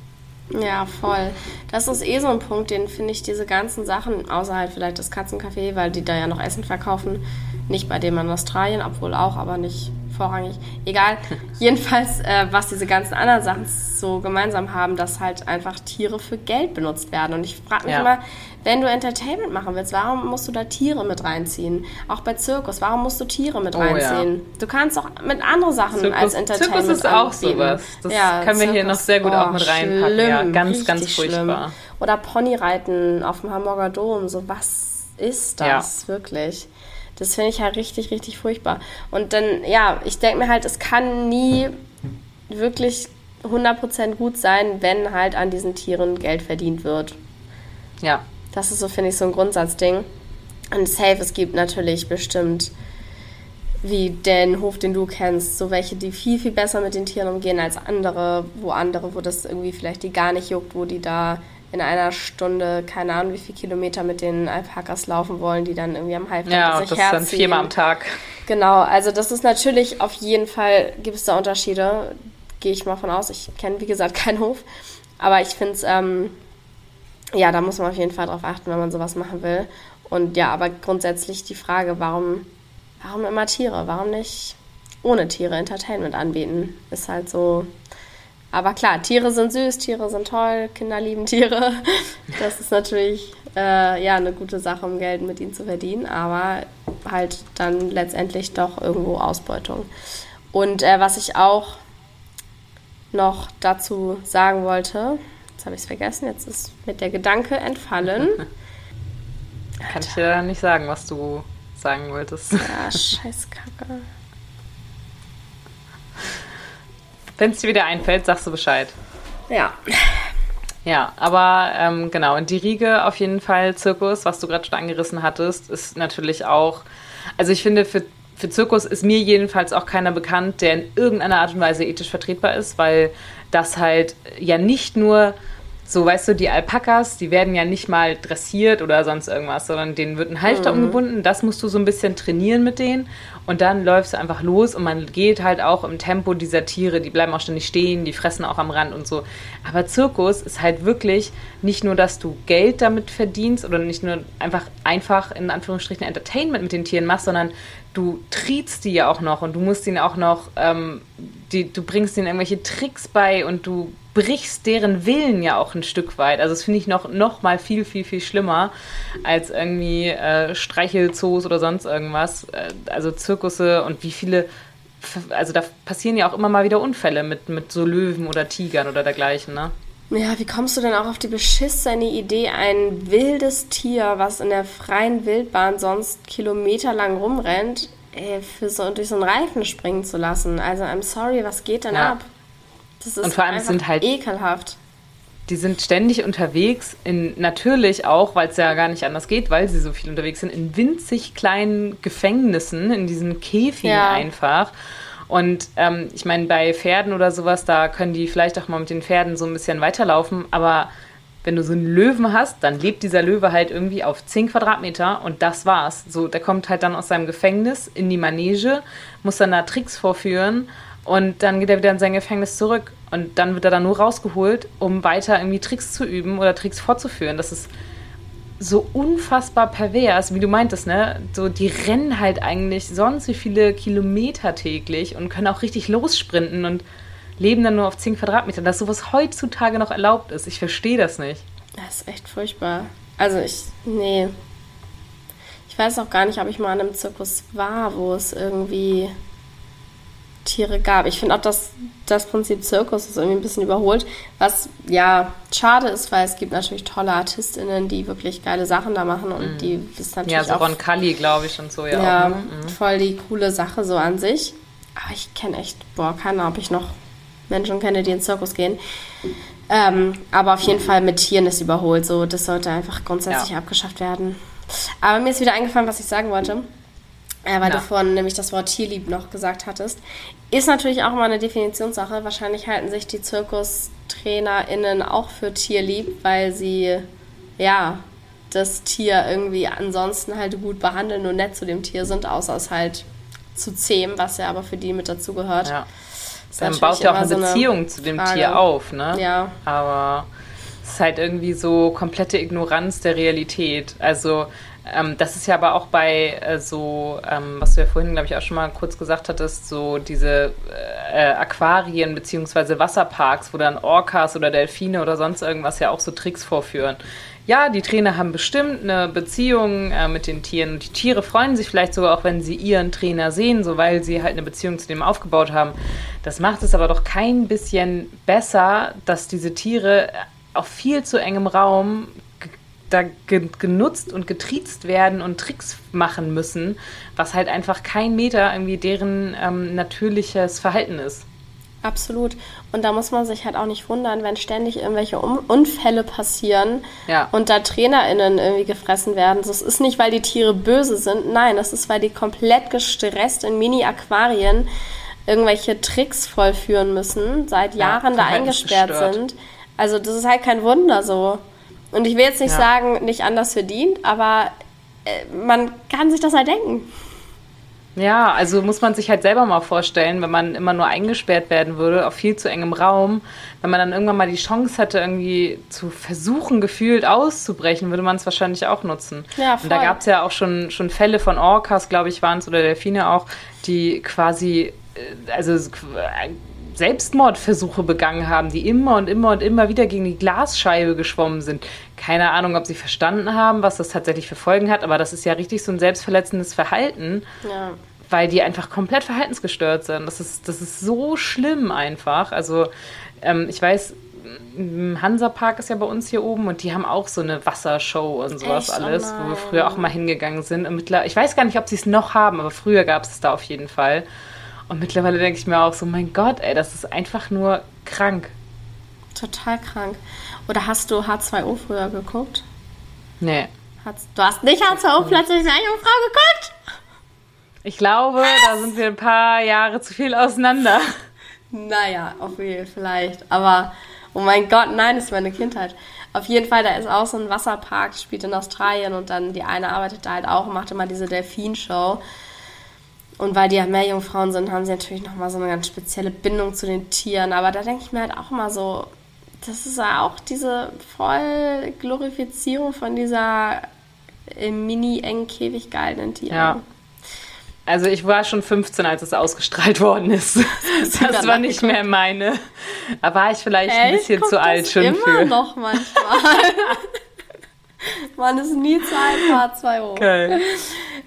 Ja, voll. Das ist eh so ein Punkt, den finde ich diese ganzen Sachen, außerhalb vielleicht das Katzencafé, weil die da ja noch Essen verkaufen, nicht bei dem in Australien, obwohl auch, aber nicht vorrangig. Egal. [LAUGHS] Jedenfalls, äh, was diese ganzen anderen Sachen so gemeinsam haben, dass halt einfach Tiere für Geld benutzt werden. Und ich frage mich ja. immer, wenn du Entertainment machen willst, warum musst du da Tiere mit reinziehen? Auch bei Zirkus, warum musst du Tiere mit oh, reinziehen? Ja. Du kannst auch mit anderen Sachen Zirkus, als Entertainment Zirkus ist auch sowas. Das ja, können wir Zirkus, hier noch sehr gut oh, auch mit reinpacken. Schlimm, ja, ganz, ganz furchtbar. Schlimm. Oder Ponyreiten auf dem Hamburger Dom. So, was ist das wirklich? Das finde ich halt richtig, richtig furchtbar. Und dann, ja, ich denke mir halt, es kann nie wirklich 100% gut sein, wenn halt an diesen Tieren Geld verdient wird. Ja. Das ist so, finde ich, so ein Grundsatzding. Und safe, es gibt natürlich bestimmt, wie den Hof, den du kennst, so welche, die viel, viel besser mit den Tieren umgehen als andere, wo andere, wo das irgendwie vielleicht die gar nicht juckt, wo die da in einer Stunde, keine Ahnung, wie viele Kilometer mit den Alpakas laufen wollen, die dann irgendwie am Halfter ja, sich das herziehen. dann viermal am Tag. Genau, also das ist natürlich auf jeden Fall, gibt es da Unterschiede, gehe ich mal von aus. Ich kenne, wie gesagt, [LAUGHS] keinen Hof, aber ich finde es, ähm, ja, da muss man auf jeden Fall drauf achten, wenn man sowas machen will. Und ja, aber grundsätzlich die Frage, warum, warum immer Tiere? Warum nicht ohne Tiere Entertainment anbieten? Ist halt so aber klar, Tiere sind süß, Tiere sind toll, Kinder lieben Tiere. [LAUGHS] Das ist natürlich äh, ja eine gute Sache, um Geld mit ihnen zu verdienen, aber halt dann letztendlich doch irgendwo Ausbeutung. Und äh, was ich auch noch dazu sagen wollte, jetzt habe ich es vergessen, jetzt ist mit der Gedanke entfallen. [LAUGHS] Kann ich dir nicht sagen, was du sagen wolltest. Ja, [LAUGHS] scheiß Kacke. Wenn es dir wieder einfällt, sagst du Bescheid. Ja. Ja, aber ähm, genau, und die Riege auf jeden Fall, Zirkus, was du gerade schon angerissen hattest, ist natürlich auch, also ich finde, für, für Zirkus ist mir jedenfalls auch keiner bekannt, der in irgendeiner Art und Weise ethisch vertretbar ist, weil das halt ja nicht nur so, weißt du, die Alpakas, die werden ja nicht mal dressiert oder sonst irgendwas, sondern denen wird ein Halfter mhm. umgebunden. Das musst du so ein bisschen trainieren mit denen. Und dann läufst du einfach los und man geht halt auch im Tempo dieser Tiere. Die bleiben auch ständig stehen, die fressen auch am Rand und so. Aber Zirkus ist halt wirklich nicht nur, dass du Geld damit verdienst oder nicht nur einfach, einfach in Anführungsstrichen Entertainment mit den Tieren machst, sondern du triebst die ja auch noch und du musst ihnen auch noch, ähm, die, du bringst ihnen irgendwelche Tricks bei und du brichst deren Willen ja auch ein Stück weit. Also das finde ich noch, noch mal viel, viel, viel schlimmer als irgendwie äh, Streichelzoos oder sonst irgendwas. Äh, also Zirkusse und wie viele, also da passieren ja auch immer mal wieder Unfälle mit, mit so Löwen oder Tigern oder dergleichen, ne? Ja, wie kommst du denn auch auf die beschissene Idee, ein wildes Tier, was in der freien Wildbahn sonst kilometerlang rumrennt, ey, für so, durch so einen Reifen springen zu lassen? Also, I'm sorry, was geht denn ja. ab? Das ist und vor allem sind halt ekelhaft. Die sind ständig unterwegs, in natürlich auch, weil es ja gar nicht anders geht, weil sie so viel unterwegs sind, in winzig kleinen Gefängnissen, in diesen Käfigen ja. einfach. Und ähm, ich meine, bei Pferden oder sowas, da können die vielleicht auch mal mit den Pferden so ein bisschen weiterlaufen, aber wenn du so einen Löwen hast, dann lebt dieser Löwe halt irgendwie auf 10 Quadratmeter und das war's. So, der kommt halt dann aus seinem Gefängnis in die Manege, muss dann da Tricks vorführen und dann geht er wieder in sein Gefängnis zurück. Und dann wird er dann nur rausgeholt, um weiter irgendwie Tricks zu üben oder Tricks fortzuführen. Das ist so unfassbar pervers, wie du meintest, ne? So, die rennen halt eigentlich sonst wie viele Kilometer täglich und können auch richtig lossprinten und leben dann nur auf 10 Quadratmetern. Dass sowas heutzutage noch erlaubt ist. Ich verstehe das nicht. Das ist echt furchtbar. Also ich, nee. Ich weiß auch gar nicht, ob ich mal an einem Zirkus war, wo es irgendwie Tiere gab. Ich finde auch, dass das Prinzip Zirkus ist irgendwie ein bisschen überholt, was ja schade ist, weil es gibt natürlich tolle ArtistInnen, die wirklich geile Sachen da machen und mhm. die ist natürlich Ja, so auch, Ron Cully, glaube ich, und so, ja. Ja, ne? mhm. voll die coole Sache so an sich. Aber ich kenne echt, boah, keine Ahnung, ob ich noch Menschen kenne, die in den Zirkus gehen. Ähm, aber auf jeden Fall mit Tieren ist überholt. So, das sollte einfach grundsätzlich ja. abgeschafft werden. Aber mir ist wieder eingefallen, was ich sagen wollte äh, weil ja. du vorhin nämlich das Wort tierlieb noch gesagt hattest. Ist natürlich auch immer eine Definitionssache. Wahrscheinlich halten sich die ZirkustrainerInnen auch für tierlieb, weil sie, ja, das Tier irgendwie ansonsten halt gut behandeln und nett zu dem Tier sind, außer es halt zu zähmen, was ja aber für die mit dazugehört. Ja. Dann baut ja auch eine so Beziehung eine zu dem Frage. Tier auf, ne? Ja. Aber es ist halt irgendwie so komplette Ignoranz der Realität. Also ähm, das ist ja aber auch bei äh, so, ähm, was du ja vorhin, glaube ich, auch schon mal kurz gesagt hattest, so diese äh, Aquarien beziehungsweise Wasserparks, wo dann Orcas oder Delfine oder sonst irgendwas ja auch so Tricks vorführen. Ja, die Trainer haben bestimmt eine Beziehung äh, mit den Tieren und die Tiere freuen sich vielleicht sogar auch, wenn sie ihren Trainer sehen, so weil sie halt eine Beziehung zu dem aufgebaut haben. Das macht es aber doch kein bisschen besser, dass diese Tiere auf viel zu engem Raum da ge genutzt und getriezt werden und Tricks machen müssen, was halt einfach kein Meter irgendwie deren ähm, natürliches Verhalten ist. Absolut. Und da muss man sich halt auch nicht wundern, wenn ständig irgendwelche um Unfälle passieren ja. und da TrainerInnen irgendwie gefressen werden. Das ist nicht, weil die Tiere böse sind, nein, das ist, weil die komplett gestresst in Mini-Aquarien irgendwelche Tricks vollführen müssen, seit Jahren ja, da eingesperrt sind. Also das ist halt kein Wunder so. Und ich will jetzt nicht ja. sagen, nicht anders verdient, aber äh, man kann sich das halt denken. Ja, also muss man sich halt selber mal vorstellen, wenn man immer nur eingesperrt werden würde auf viel zu engem Raum, wenn man dann irgendwann mal die Chance hätte, irgendwie zu versuchen, gefühlt auszubrechen, würde man es wahrscheinlich auch nutzen. Ja, voll. Und da gab es ja auch schon, schon Fälle von Orcas, glaube ich, waren es, oder Delfine auch, die quasi, äh, also Selbstmordversuche begangen haben, die immer und immer und immer wieder gegen die Glasscheibe geschwommen sind. Keine Ahnung, ob sie verstanden haben, was das tatsächlich für Folgen hat, aber das ist ja richtig so ein selbstverletzendes Verhalten, ja. weil die einfach komplett verhaltensgestört sind. Das ist, das ist so schlimm einfach. Also ähm, ich weiß, Hansapark ist ja bei uns hier oben und die haben auch so eine Wassershow und sowas Echt? Oh alles, wo wir früher auch mal hingegangen sind. Und mittler ich weiß gar nicht, ob sie es noch haben, aber früher gab es es da auf jeden Fall. Und mittlerweile denke ich mir auch so, mein Gott, ey, das ist einfach nur krank. Total krank. Oder hast du H2O früher geguckt? Nee. Du hast nicht H2O plötzlich eine Jungfrau geguckt? Ich glaube, da sind wir ein paar Jahre zu viel auseinander. Naja, auf jeden Fall vielleicht. Aber, oh mein Gott, nein, das ist meine Kindheit. Auf jeden Fall, da ist auch so ein Wasserpark, spielt in Australien und dann die eine arbeitet da halt auch und macht immer diese Delfinshow. Und weil die ja Meerjungfrauen sind, haben sie natürlich nochmal so eine ganz spezielle Bindung zu den Tieren. Aber da denke ich mir halt auch mal so, das ist ja auch diese voll Glorifizierung von dieser im mini engen Käfig gehaltenen Tieren. Ja. Also ich war schon 15, als es ausgestrahlt worden ist. Das, [LAUGHS] du war nicht mehr meine. Da war ich vielleicht ein Echt? bisschen Guck zu alt das schon immer für. noch manchmal. [LAUGHS] [LAUGHS] Man ist nie zu alt, H2O. Geil.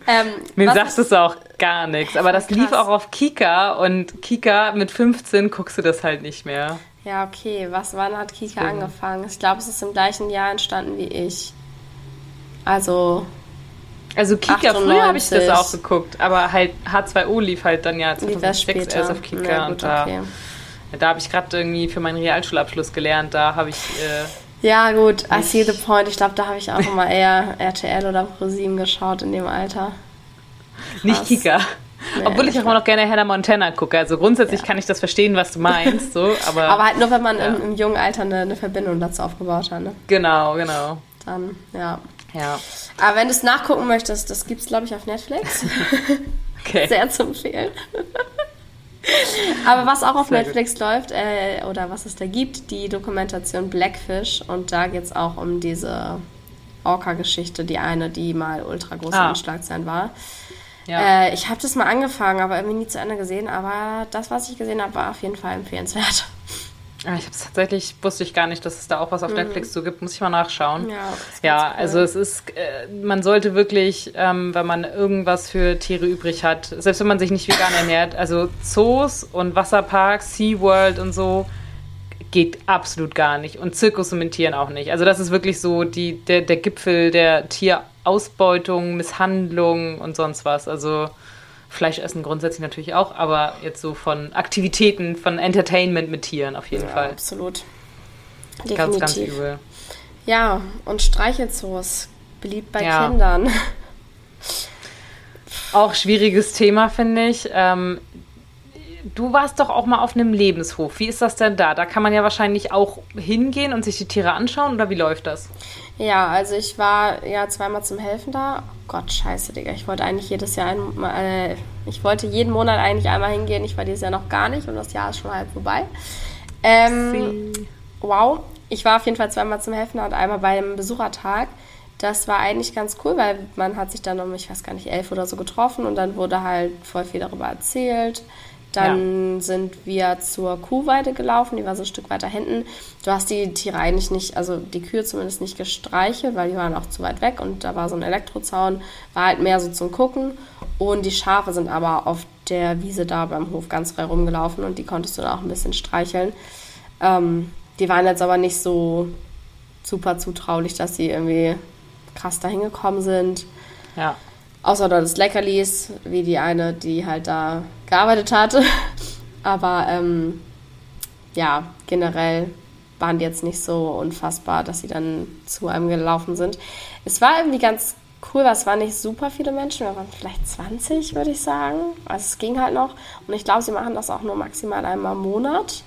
Ähm, Mir sagt ich- es auch gar nichts. Aber das Krass. lief auch auf Kika und Kika mit 15 guckst du das halt nicht mehr. Ja, okay. Was, wann hat Kika Deswegen. angefangen? Ich glaube, es ist im gleichen Jahr entstanden wie ich. Also, Also Kika, früher habe ich das 98. auch geguckt, aber halt H2O lief halt dann ja lief erst 2006 später. erst auf Kika Ja, und gut, da, okay. da habe ich gerade irgendwie für meinen Realschulabschluss gelernt. Da habe ich äh, Ja, gut, I see the point. Ich glaube, da habe ich auch immer [LAUGHS] eher RTL oder ProSieben geschaut in dem Alter. nicht Kika. Nee, Obwohl ich auch immer noch gerne Hannah Montana gucke. Also grundsätzlich kann ich das verstehen, was du meinst, so, [LAUGHS] aber, Aber halt nur, wenn man Ja. im, im jungen Alter eine, eine Verbindung dazu aufgebaut hat. Ne? genau, genau. Dann, ja. Ja, Aber wenn du es nachgucken möchtest, das gibt es, glaube ich, auf Netflix. [LAUGHS] okay. Sehr zu empfehlen. Aber was auch auf Sehr Netflix läuft, äh, oder was es da gibt, die Dokumentation Blackfish. Und da geht es auch um diese Orca-Geschichte, die eine, die mal ultra groß Ah. in Schlagzeilen war. Ja. Äh, ich habe das mal angefangen, aber irgendwie nie zu Ende gesehen. Aber das, was ich gesehen habe, war auf jeden Fall empfehlenswert. Ah, Ich habe es tatsächlich, wusste ich gar nicht, dass es da auch was auf Netflix so gibt. Muss ich mal nachschauen. Mhm. Ja, Ja, ganz cool. also es ist, äh, man sollte wirklich, ähm, wenn man irgendwas für Tiere übrig hat, selbst wenn man sich nicht vegan ernährt, also Zoos und Wasserparks, SeaWorld und so, geht absolut gar nicht. Und Zirkus und mit Tieren auch nicht. Also das ist wirklich so die, der, der Gipfel der Tierausbeutung, Misshandlung und sonst was. Also Fleisch essen grundsätzlich natürlich auch, aber jetzt so von Aktivitäten, von Entertainment mit Tieren auf jeden Ja, Fall. absolut. Ganz, Definitiv. ganz übel. Ja, und Streichelzoos. Beliebt bei Ja. Kindern. Auch schwieriges Thema, finde ich. Ähm, du warst doch auch mal auf einem Lebenshof. Wie ist das denn da? Da kann man ja wahrscheinlich auch hingehen und sich die Tiere anschauen oder wie läuft das? Ja, also ich war ja zweimal zum Helfen da. Oh Gott, scheiße, Digga. Ich wollte eigentlich jedes Jahr, ein, äh, ich wollte jeden Monat eigentlich einmal hingehen. Ich war dieses Jahr noch gar nicht und das Jahr ist schon halb vorbei. Ähm, wow. Ich war auf jeden Fall zweimal zum Helfen da und einmal beim Besuchertag. Das war eigentlich ganz cool, weil man hat sich dann um, ich weiß gar nicht, elf oder so getroffen und dann wurde halt voll viel darüber erzählt. Dann sind wir zur Kuhweide gelaufen, die war so ein Stück weiter hinten. Du hast die Tiere eigentlich nicht, also die Kühe zumindest nicht gestreichelt, weil die waren auch zu weit weg und da war so ein Elektrozaun, war halt mehr so zum Gucken. Und die Schafe sind aber auf der Wiese da beim Hof ganz frei rumgelaufen und die konntest du dann auch ein bisschen streicheln. Ähm, die waren jetzt aber nicht so super zutraulich, dass sie irgendwie krass dahin gekommen sind. Ja. Außer dort ist Leckerlis, wie die eine, die halt da gearbeitet hatte. [LAUGHS] Aber ähm, ja, generell waren die jetzt nicht so unfassbar, dass sie dann zu einem gelaufen sind. Es war irgendwie ganz cool, weil es waren nicht super viele Menschen, wir waren vielleicht 20, würde ich sagen. Also es ging halt noch. Und ich glaube, sie machen das auch nur maximal einmal im Monat.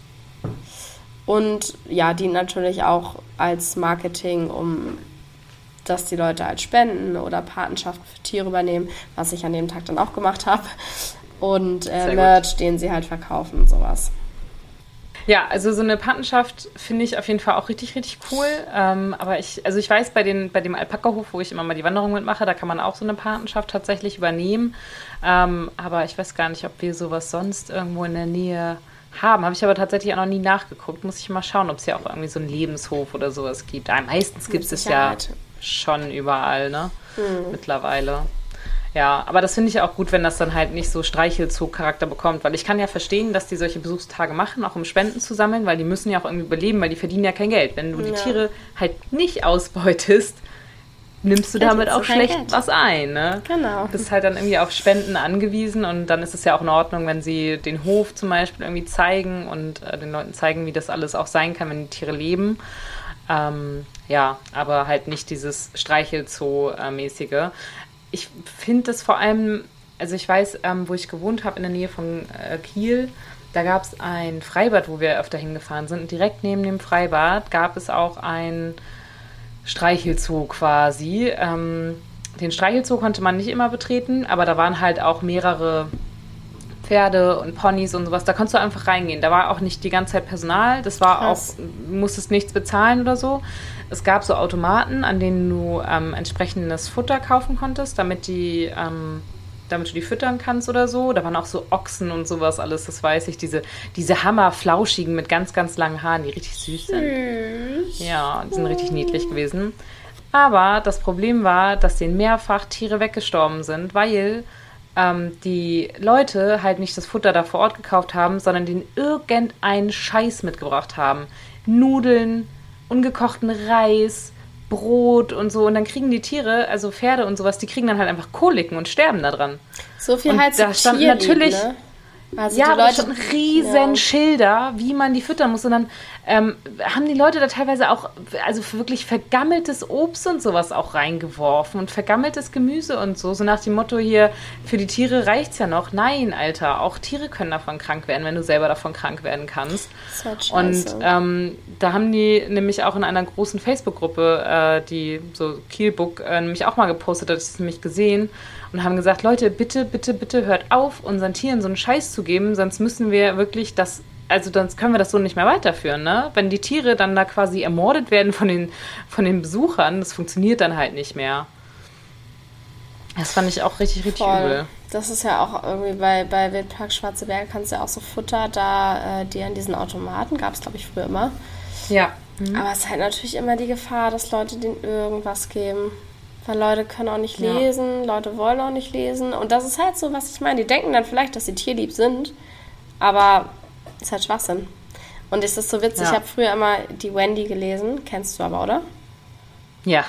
Und ja, dient natürlich auch als Marketing, um dass die Leute halt spenden oder Patenschaften für Tiere übernehmen, was ich an dem Tag dann auch gemacht habe. Und äh. Merch, den sie halt verkaufen und sowas. Ja, also so eine Patenschaft finde ich auf jeden Fall auch richtig, richtig cool. Ähm, aber ich, also ich weiß, bei, den, bei dem Alpaka-Hof, wo ich immer mal die Wanderung mitmache, da kann man auch so eine Patenschaft tatsächlich übernehmen. Ähm, aber ich weiß gar nicht, ob wir sowas sonst irgendwo in der Nähe haben. Habe ich aber tatsächlich auch noch nie nachgeguckt. Muss ich mal schauen, ob es ja auch irgendwie so einen Lebenshof oder sowas gibt. Ah, meistens gibt es ja. Schon überall, ne? Mittlerweile. Ja, aber das finde ich auch gut, wenn das dann halt nicht so Streichelzug-Charakter bekommt, weil ich kann ja verstehen, dass die solche Besuchstage machen, auch um Spenden zu sammeln, weil die müssen ja auch irgendwie überleben, weil die verdienen ja kein Geld. Wenn du ja. die Tiere halt nicht ausbeutest, nimmst du Geld damit auch schlecht Geld. was ein. Ne? Genau. Du bist halt dann irgendwie auf Spenden angewiesen und dann ist es ja auch in Ordnung, wenn sie den Hof zum Beispiel irgendwie zeigen und äh, den Leuten zeigen, wie das alles auch sein kann, wenn die Tiere leben. Ähm, ja, aber halt nicht dieses Streichelzoo-mäßige. Ich finde das vor allem, also ich weiß, ähm, wo ich gewohnt habe, in der Nähe von äh, Kiel, da gab es ein Freibad, wo wir öfter hingefahren sind. Direkt neben dem Freibad gab es auch ein Streichelzoo quasi. Ähm, den Streichelzoo konnte man nicht immer betreten, aber da waren halt auch mehrere Pferde und Ponys und sowas. Da konntest du einfach reingehen. Da war auch nicht die ganze Zeit Personal. Das war Krass. auch, musstest nichts bezahlen oder so. Es gab so Automaten, an denen du ähm, entsprechendes Futter kaufen konntest, damit die ähm, damit du die füttern kannst oder so. Da waren auch so Ochsen und sowas alles, das weiß ich. Diese, diese Hammerflauschigen mit ganz, ganz langen Haaren, die richtig süß sind. Ja, die sind richtig niedlich gewesen. Aber das Problem war, dass denen mehrfach Tiere weggestorben sind, weil ähm, die Leute halt nicht das Futter da vor Ort gekauft haben, sondern den irgendeinen Scheiß mitgebracht haben. Nudeln, ungekochten Reis, Brot und so. Und dann kriegen die Tiere, also Pferde und sowas, die kriegen dann halt einfach Koliken und sterben da dran. So viel halt da stand natürlich. Ne? Also ja, die Leute, standen riesen ja. Schilder, wie man die füttern muss. Und dann ähm, haben die Leute da teilweise auch, also wirklich vergammeltes Obst und sowas auch reingeworfen und vergammeltes Gemüse und so. So nach dem Motto hier, für die Tiere reicht's ja noch. Nein, Alter, auch Tiere können davon krank werden, wenn du selber davon krank werden kannst. Das ist und ähm, da haben die nämlich auch in einer großen Facebook-Gruppe, äh, die so Kielbook, äh, nämlich auch mal gepostet, das ist nämlich gesehen und haben gesagt, Leute, bitte, bitte, bitte hört auf, unseren Tieren so einen Scheiß zu geben, sonst müssen wir wirklich das, also sonst können wir das so nicht mehr weiterführen, ne? Wenn die Tiere dann da quasi ermordet werden von den, von den Besuchern, das funktioniert dann halt nicht mehr. Das fand ich auch richtig, richtig Voll. übel. Das ist ja auch irgendwie bei, bei Wildpark Schwarze Berge kannst du ja auch so Futter da, äh, die an diesen Automaten gab es, glaube ich, früher immer. Ja. Mhm. Aber es ist halt natürlich immer die Gefahr, dass Leute denen irgendwas geben. Weil Leute können auch nicht lesen, ja. Leute wollen auch nicht lesen. Und das ist halt so, was ich meine. Die denken dann vielleicht, dass sie tierlieb sind, aber ist halt Schwachsinn. Und ist das so witzig? Ja. Ich habe früher immer die Wendy gelesen. Kennst du aber, oder? Ja.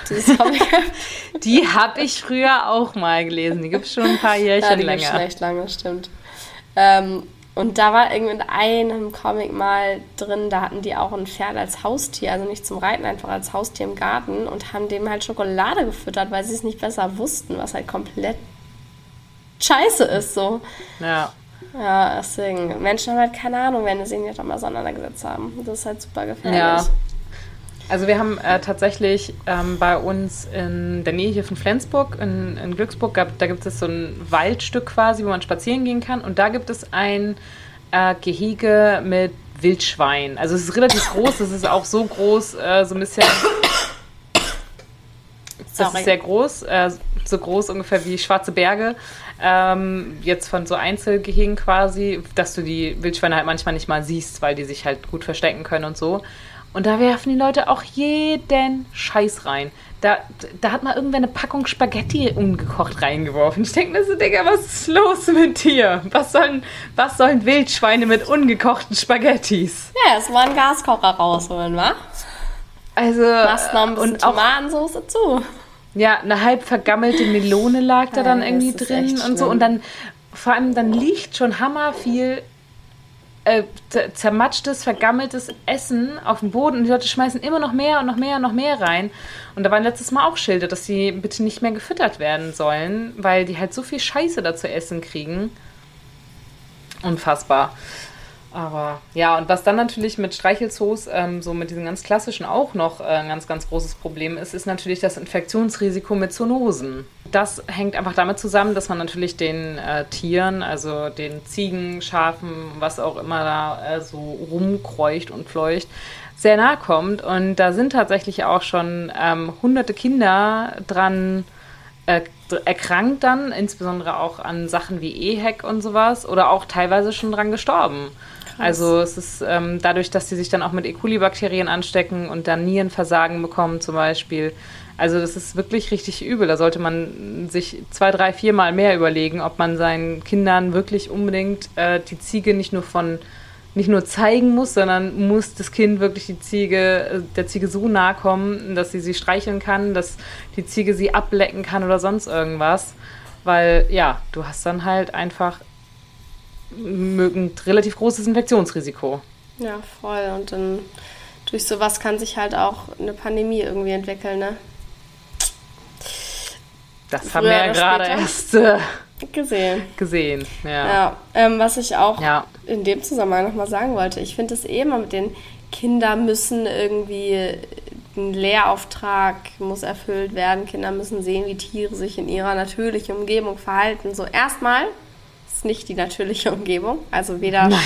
die [LAUGHS] [LAUGHS] habe ich früher auch mal gelesen. Die gibt es schon ein paar Jährchen [LAUGHS] ja, die länger. Schon echt lange, stimmt. Ähm, und da war irgendwie in einem Comic mal drin, da hatten die auch ein Pferd als Haustier, also nicht zum Reiten, einfach als Haustier im Garten und haben dem halt Schokolade gefüttert, weil sie es nicht besser wussten, was halt komplett scheiße ist so. Ja. Ja, deswegen, Menschen haben halt keine Ahnung, wenn sie sich nicht einmal auseinandergesetzt haben. Das ist halt super gefährlich. Ja. Also wir haben äh, tatsächlich ähm, bei uns in der Nähe hier von Flensburg, in, in Glücksburg, gab, da gibt es so ein Waldstück quasi, wo man spazieren gehen kann. Und da gibt es ein äh, Gehege mit Wildschwein. Also es ist relativ groß, es ist auch so groß, äh, so ein bisschen... Das ist sehr groß, äh, so groß ungefähr wie Schwarze Berge. Ähm, jetzt von so Einzelgehegen quasi, dass du die Wildschweine halt manchmal nicht mal siehst, weil die sich halt gut verstecken können und so. Und da werfen die Leute auch jeden Scheiß rein. Da, da hat mal irgendwer eine Packung Spaghetti ungekocht reingeworfen. Ich denke mir so, Digga, was ist los mit dir? Was sollen, was sollen Wildschweine mit ungekochten Spaghettis? Ja, es war ein Gaskocher rausholen, wa? Also. Machst noch ein bisschen und Tomatensauce zu. Ja, eine halb vergammelte Melone lag da dann irgendwie drin und so. Und dann, vor allem, dann liegt schon hammer viel äh, zermatschtes, vergammeltes Essen auf dem Boden und die Leute schmeißen immer noch mehr und noch mehr und noch mehr rein. Und da waren letztes Mal auch Schilder, dass sie bitte nicht mehr gefüttert werden sollen, weil die halt so viel Scheiße da zu essen kriegen. Unfassbar. Aber ja, und was dann natürlich mit Streichelzoos, ähm, so mit diesen ganz klassischen auch noch äh, ein ganz, ganz großes Problem ist, ist natürlich das Infektionsrisiko mit Zoonosen. Das hängt einfach damit zusammen, dass man natürlich den äh, Tieren, also den Ziegen, Schafen, was auch immer da äh, so rumkreucht und fleucht, sehr nahe kommt. Und da sind tatsächlich auch schon ähm, hunderte Kinder dran äh, erkrankt dann, insbesondere auch an Sachen wie EHEC und sowas, oder auch teilweise schon dran gestorben. Krass. Also es ist ähm, dadurch, dass sie sich dann auch mit E. coli-Bakterien anstecken und dann Nierenversagen bekommen zum Beispiel. Also das ist wirklich richtig übel. Da sollte man sich zwei, drei, viermal mehr überlegen, ob man seinen Kindern wirklich unbedingt äh, die Ziege nicht nur von nicht nur zeigen muss, sondern muss das Kind wirklich die Ziege, äh, der Ziege so nahe kommen, dass sie sie streicheln kann, dass die Ziege sie ablecken kann oder sonst irgendwas. Weil ja, du hast dann halt einfach ein relativ großes Infektionsrisiko. Ja, voll. Und dann durch sowas kann sich halt auch eine Pandemie irgendwie entwickeln, ne? Das Früher haben wir ja gerade erst äh, gesehen. Gesehen, ja. ja ähm, was ich auch ja. in dem Zusammenhang nochmal sagen wollte, ich finde es eh immer mit den Kindern müssen irgendwie ein Lehrauftrag muss erfüllt werden. Kinder müssen sehen, wie Tiere sich in ihrer natürlichen Umgebung verhalten. So erstmal ist nicht die natürliche Umgebung, also weder, Nein,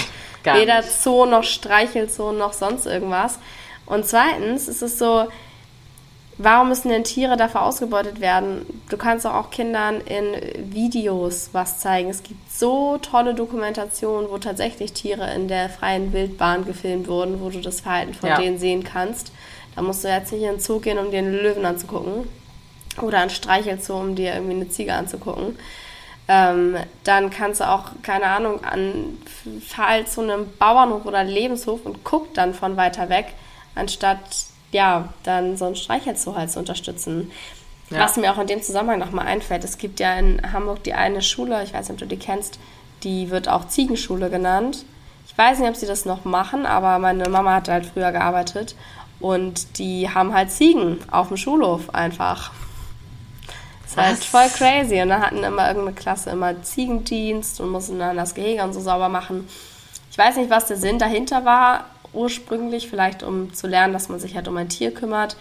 weder Zoo noch Streichelzoo noch sonst irgendwas. Und zweitens ist es so, Warum müssen denn Tiere dafür ausgebeutet werden? Du kannst auch, auch Kindern in Videos was zeigen. Es gibt so tolle Dokumentationen, wo tatsächlich Tiere in der freien Wildbahn gefilmt wurden, wo du das Verhalten von ja. denen sehen kannst. Da musst du jetzt nicht in den Zoo gehen, um dir einen Löwen anzugucken. Oder ein Streichelzoo, um dir irgendwie eine Ziege anzugucken. Ähm, dann kannst du auch, keine Ahnung, an Fall zu einem Bauernhof oder Lebenshof und guck dann von weiter weg, anstatt ja, dann so ein Streichelzoo halt zu unterstützen. Ja. Was mir auch in dem Zusammenhang nochmal einfällt, es gibt ja in Hamburg die eine Schule, ich weiß nicht, ob du die kennst, die wird auch Ziegenschule genannt. Ich weiß nicht, ob sie das noch machen, aber meine Mama hat halt früher gearbeitet und die haben halt Ziegen auf dem Schulhof einfach. Das ist halt voll crazy. Und dann hatten immer irgendeine Klasse immer Ziegendienst und mussten dann das Gehege und so sauber machen. Ich weiß nicht, was der Sinn dahinter war, ursprünglich, vielleicht um zu lernen, dass man sich halt um ein Tier kümmert.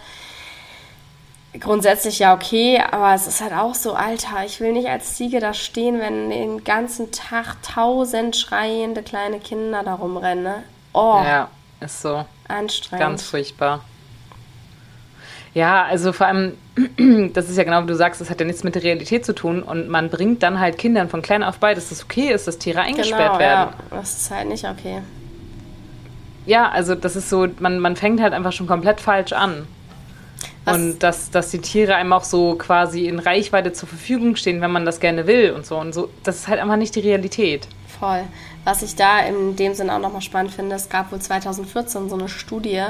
Grundsätzlich ja okay, aber es ist halt auch so, Alter, ich will nicht als Ziege da stehen, wenn den ganzen Tag tausend schreiende kleine Kinder da rumrennen. Ne? Oh. Ja, ist so. Anstrengend. Ganz furchtbar. Ja, also vor allem, [CLEARS THROAT] das ist ja genau wie du sagst, das hat ja nichts mit der Realität zu tun und man bringt dann halt Kindern von klein auf bei, dass es okay ist, dass Tiere eingesperrt genau, werden. Ja, das ist halt nicht okay ja, also das ist so, man, man fängt halt einfach schon komplett falsch an. Was? Und dass, dass die Tiere einem auch so quasi in Reichweite zur Verfügung stehen, wenn man das gerne will und so. Und so, das ist halt einfach nicht die Realität. Voll. Was ich da in dem Sinn auch nochmal spannend finde, es gab wohl 2014 so eine Studie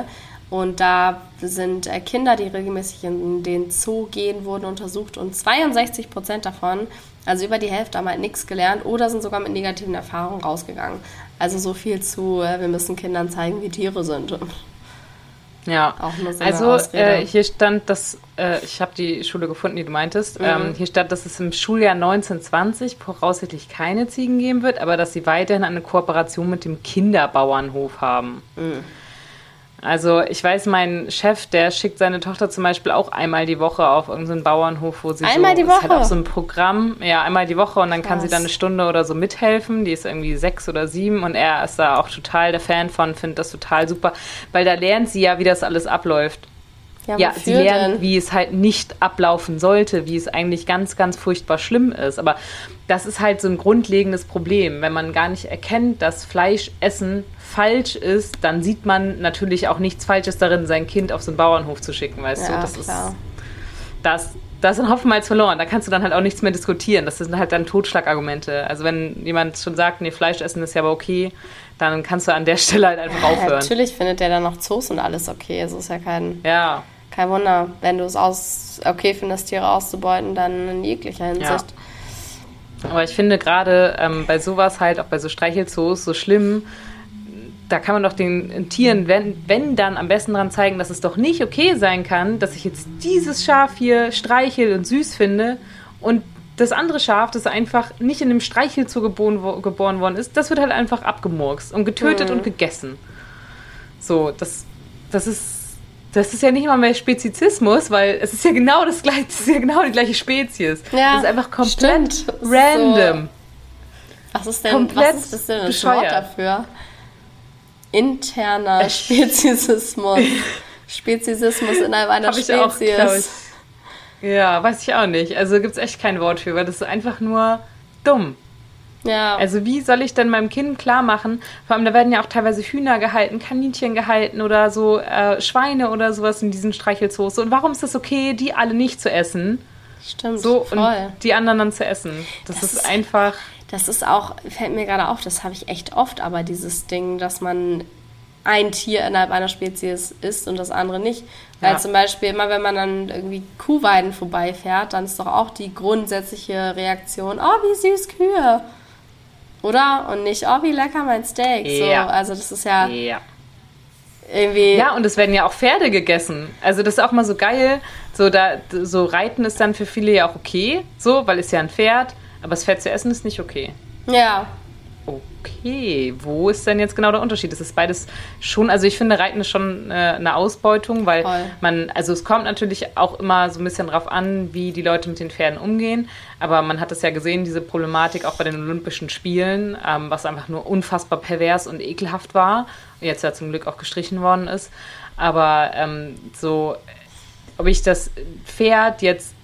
und da sind äh, Kinder, die regelmäßig in den Zoo gehen, wurden untersucht und 62 Prozent davon, also über die Hälfte, haben halt nichts gelernt oder sind sogar mit negativen Erfahrungen rausgegangen. Also so viel zu, äh, wir müssen Kindern zeigen, wie Tiere sind. [LAUGHS] Ja, so also äh, hier stand, dass äh, ich habe die Schule gefunden, die du meintest. Mhm. Ähm, hier stand, dass es im Schuljahr 1920 voraussichtlich keine Ziegen geben wird, aber dass sie weiterhin eine Kooperation mit dem Kinderbauernhof haben. Mhm. Also ich weiß, mein Chef, der schickt seine Tochter zum Beispiel auch einmal die Woche auf irgendeinen Bauernhof, wo sie einmal so, die Woche? Ist halt auch so ein Programm, ja, einmal die Woche und dann Krass. kann sie dann eine Stunde oder so mithelfen. Die ist irgendwie sechs oder sieben und er ist da auch total der Fan von, findet das total super, weil da lernt sie ja, wie das alles abläuft. Ja, ja sie lernt, denn? wie es halt nicht ablaufen sollte, wie es eigentlich ganz, ganz furchtbar schlimm ist. Aber das ist halt so ein grundlegendes Problem. Wenn man gar nicht erkennt, dass Fleischessen falsch ist, dann sieht man natürlich auch nichts Falsches darin, sein Kind auf so einen Bauernhof zu schicken, weißt ja, du? Das klar. ist das, das ist ein Hopfen als verloren. Da kannst du dann halt auch nichts mehr diskutieren. Das sind halt dann Totschlagargumente. Also wenn jemand schon sagt, nee, Fleisch essen ist ja aber okay, dann kannst du an der [LAUGHS] Stelle halt einfach ja, aufhören. Natürlich findet der dann noch Zoos und alles okay. Es ist ja kein, ja. Kein Wunder. Wenn du es aus, okay findest, Tiere auszubeuten, dann in jeglicher Hinsicht. Ja. Aber ich finde gerade ähm, bei sowas halt, auch bei so Streichelzoos, so schlimm, da kann man doch den Tieren, wenn, wenn dann am besten dran zeigen, dass es doch nicht okay sein kann, dass ich jetzt dieses Schaf hier streichel und süß finde und das andere Schaf, das einfach nicht in einem Streichelzoo geboren, geboren worden ist, das wird halt einfach abgemurkst und getötet mhm. und gegessen. So, das, das ist das ist ja nicht mal mehr Spezizismus, weil es ist ja genau das gleiche, es ist ja genau die gleiche Spezies. Ja, das ist einfach komplett stimmt. random. So, was ist denn, komplett was ist das denn Wort dafür? interner [LAUGHS] Speziesismus. Speziesismus innerhalb einer Spezies. Ja, weiß ich auch nicht. Also gibt es echt kein Wort für, weil das ist einfach nur dumm. Ja. Also wie soll ich denn meinem Kind klar machen? Vor allem, da werden ja auch teilweise Hühner gehalten, Kaninchen gehalten oder so äh, Schweine oder sowas in diesen Streichelzoos. Und warum ist das okay, die alle nicht zu essen? Stimmt, So voll. und die anderen dann zu essen. Das, Das ist ist- einfach. Das ist auch, fällt mir gerade auf, das habe ich echt oft, aber dieses Ding, dass man ein Tier innerhalb einer Spezies isst und das andere nicht. Weil Ja. zum Beispiel immer, wenn man dann irgendwie Kuhweiden vorbeifährt, dann ist doch auch die grundsätzliche Reaktion, oh, wie süß Kühe. Oder? Und nicht, oh, wie lecker mein Steak. Ja. So, also das ist ja Ja. irgendwie... Ja, und es werden ja auch Pferde gegessen. Also das ist auch mal so geil. So, da, so Reiten ist dann für viele ja auch okay, so, weil es ja ein Pferd. Aber das Pferd zu essen ist nicht okay. ja. Okay, wo ist denn jetzt genau der Unterschied? Es ist beides schon, also ich finde, Reiten ist schon äh, eine Ausbeutung, weil Voll. man, also es kommt natürlich auch immer so ein bisschen drauf an, wie die Leute mit den Pferden umgehen. Aber man hat es ja gesehen, diese Problematik auch bei den Olympischen Spielen, ähm, was einfach nur unfassbar pervers und ekelhaft war. Und jetzt ja zum Glück auch gestrichen worden ist. Aber ähm, so, ob ich das Pferd jetzt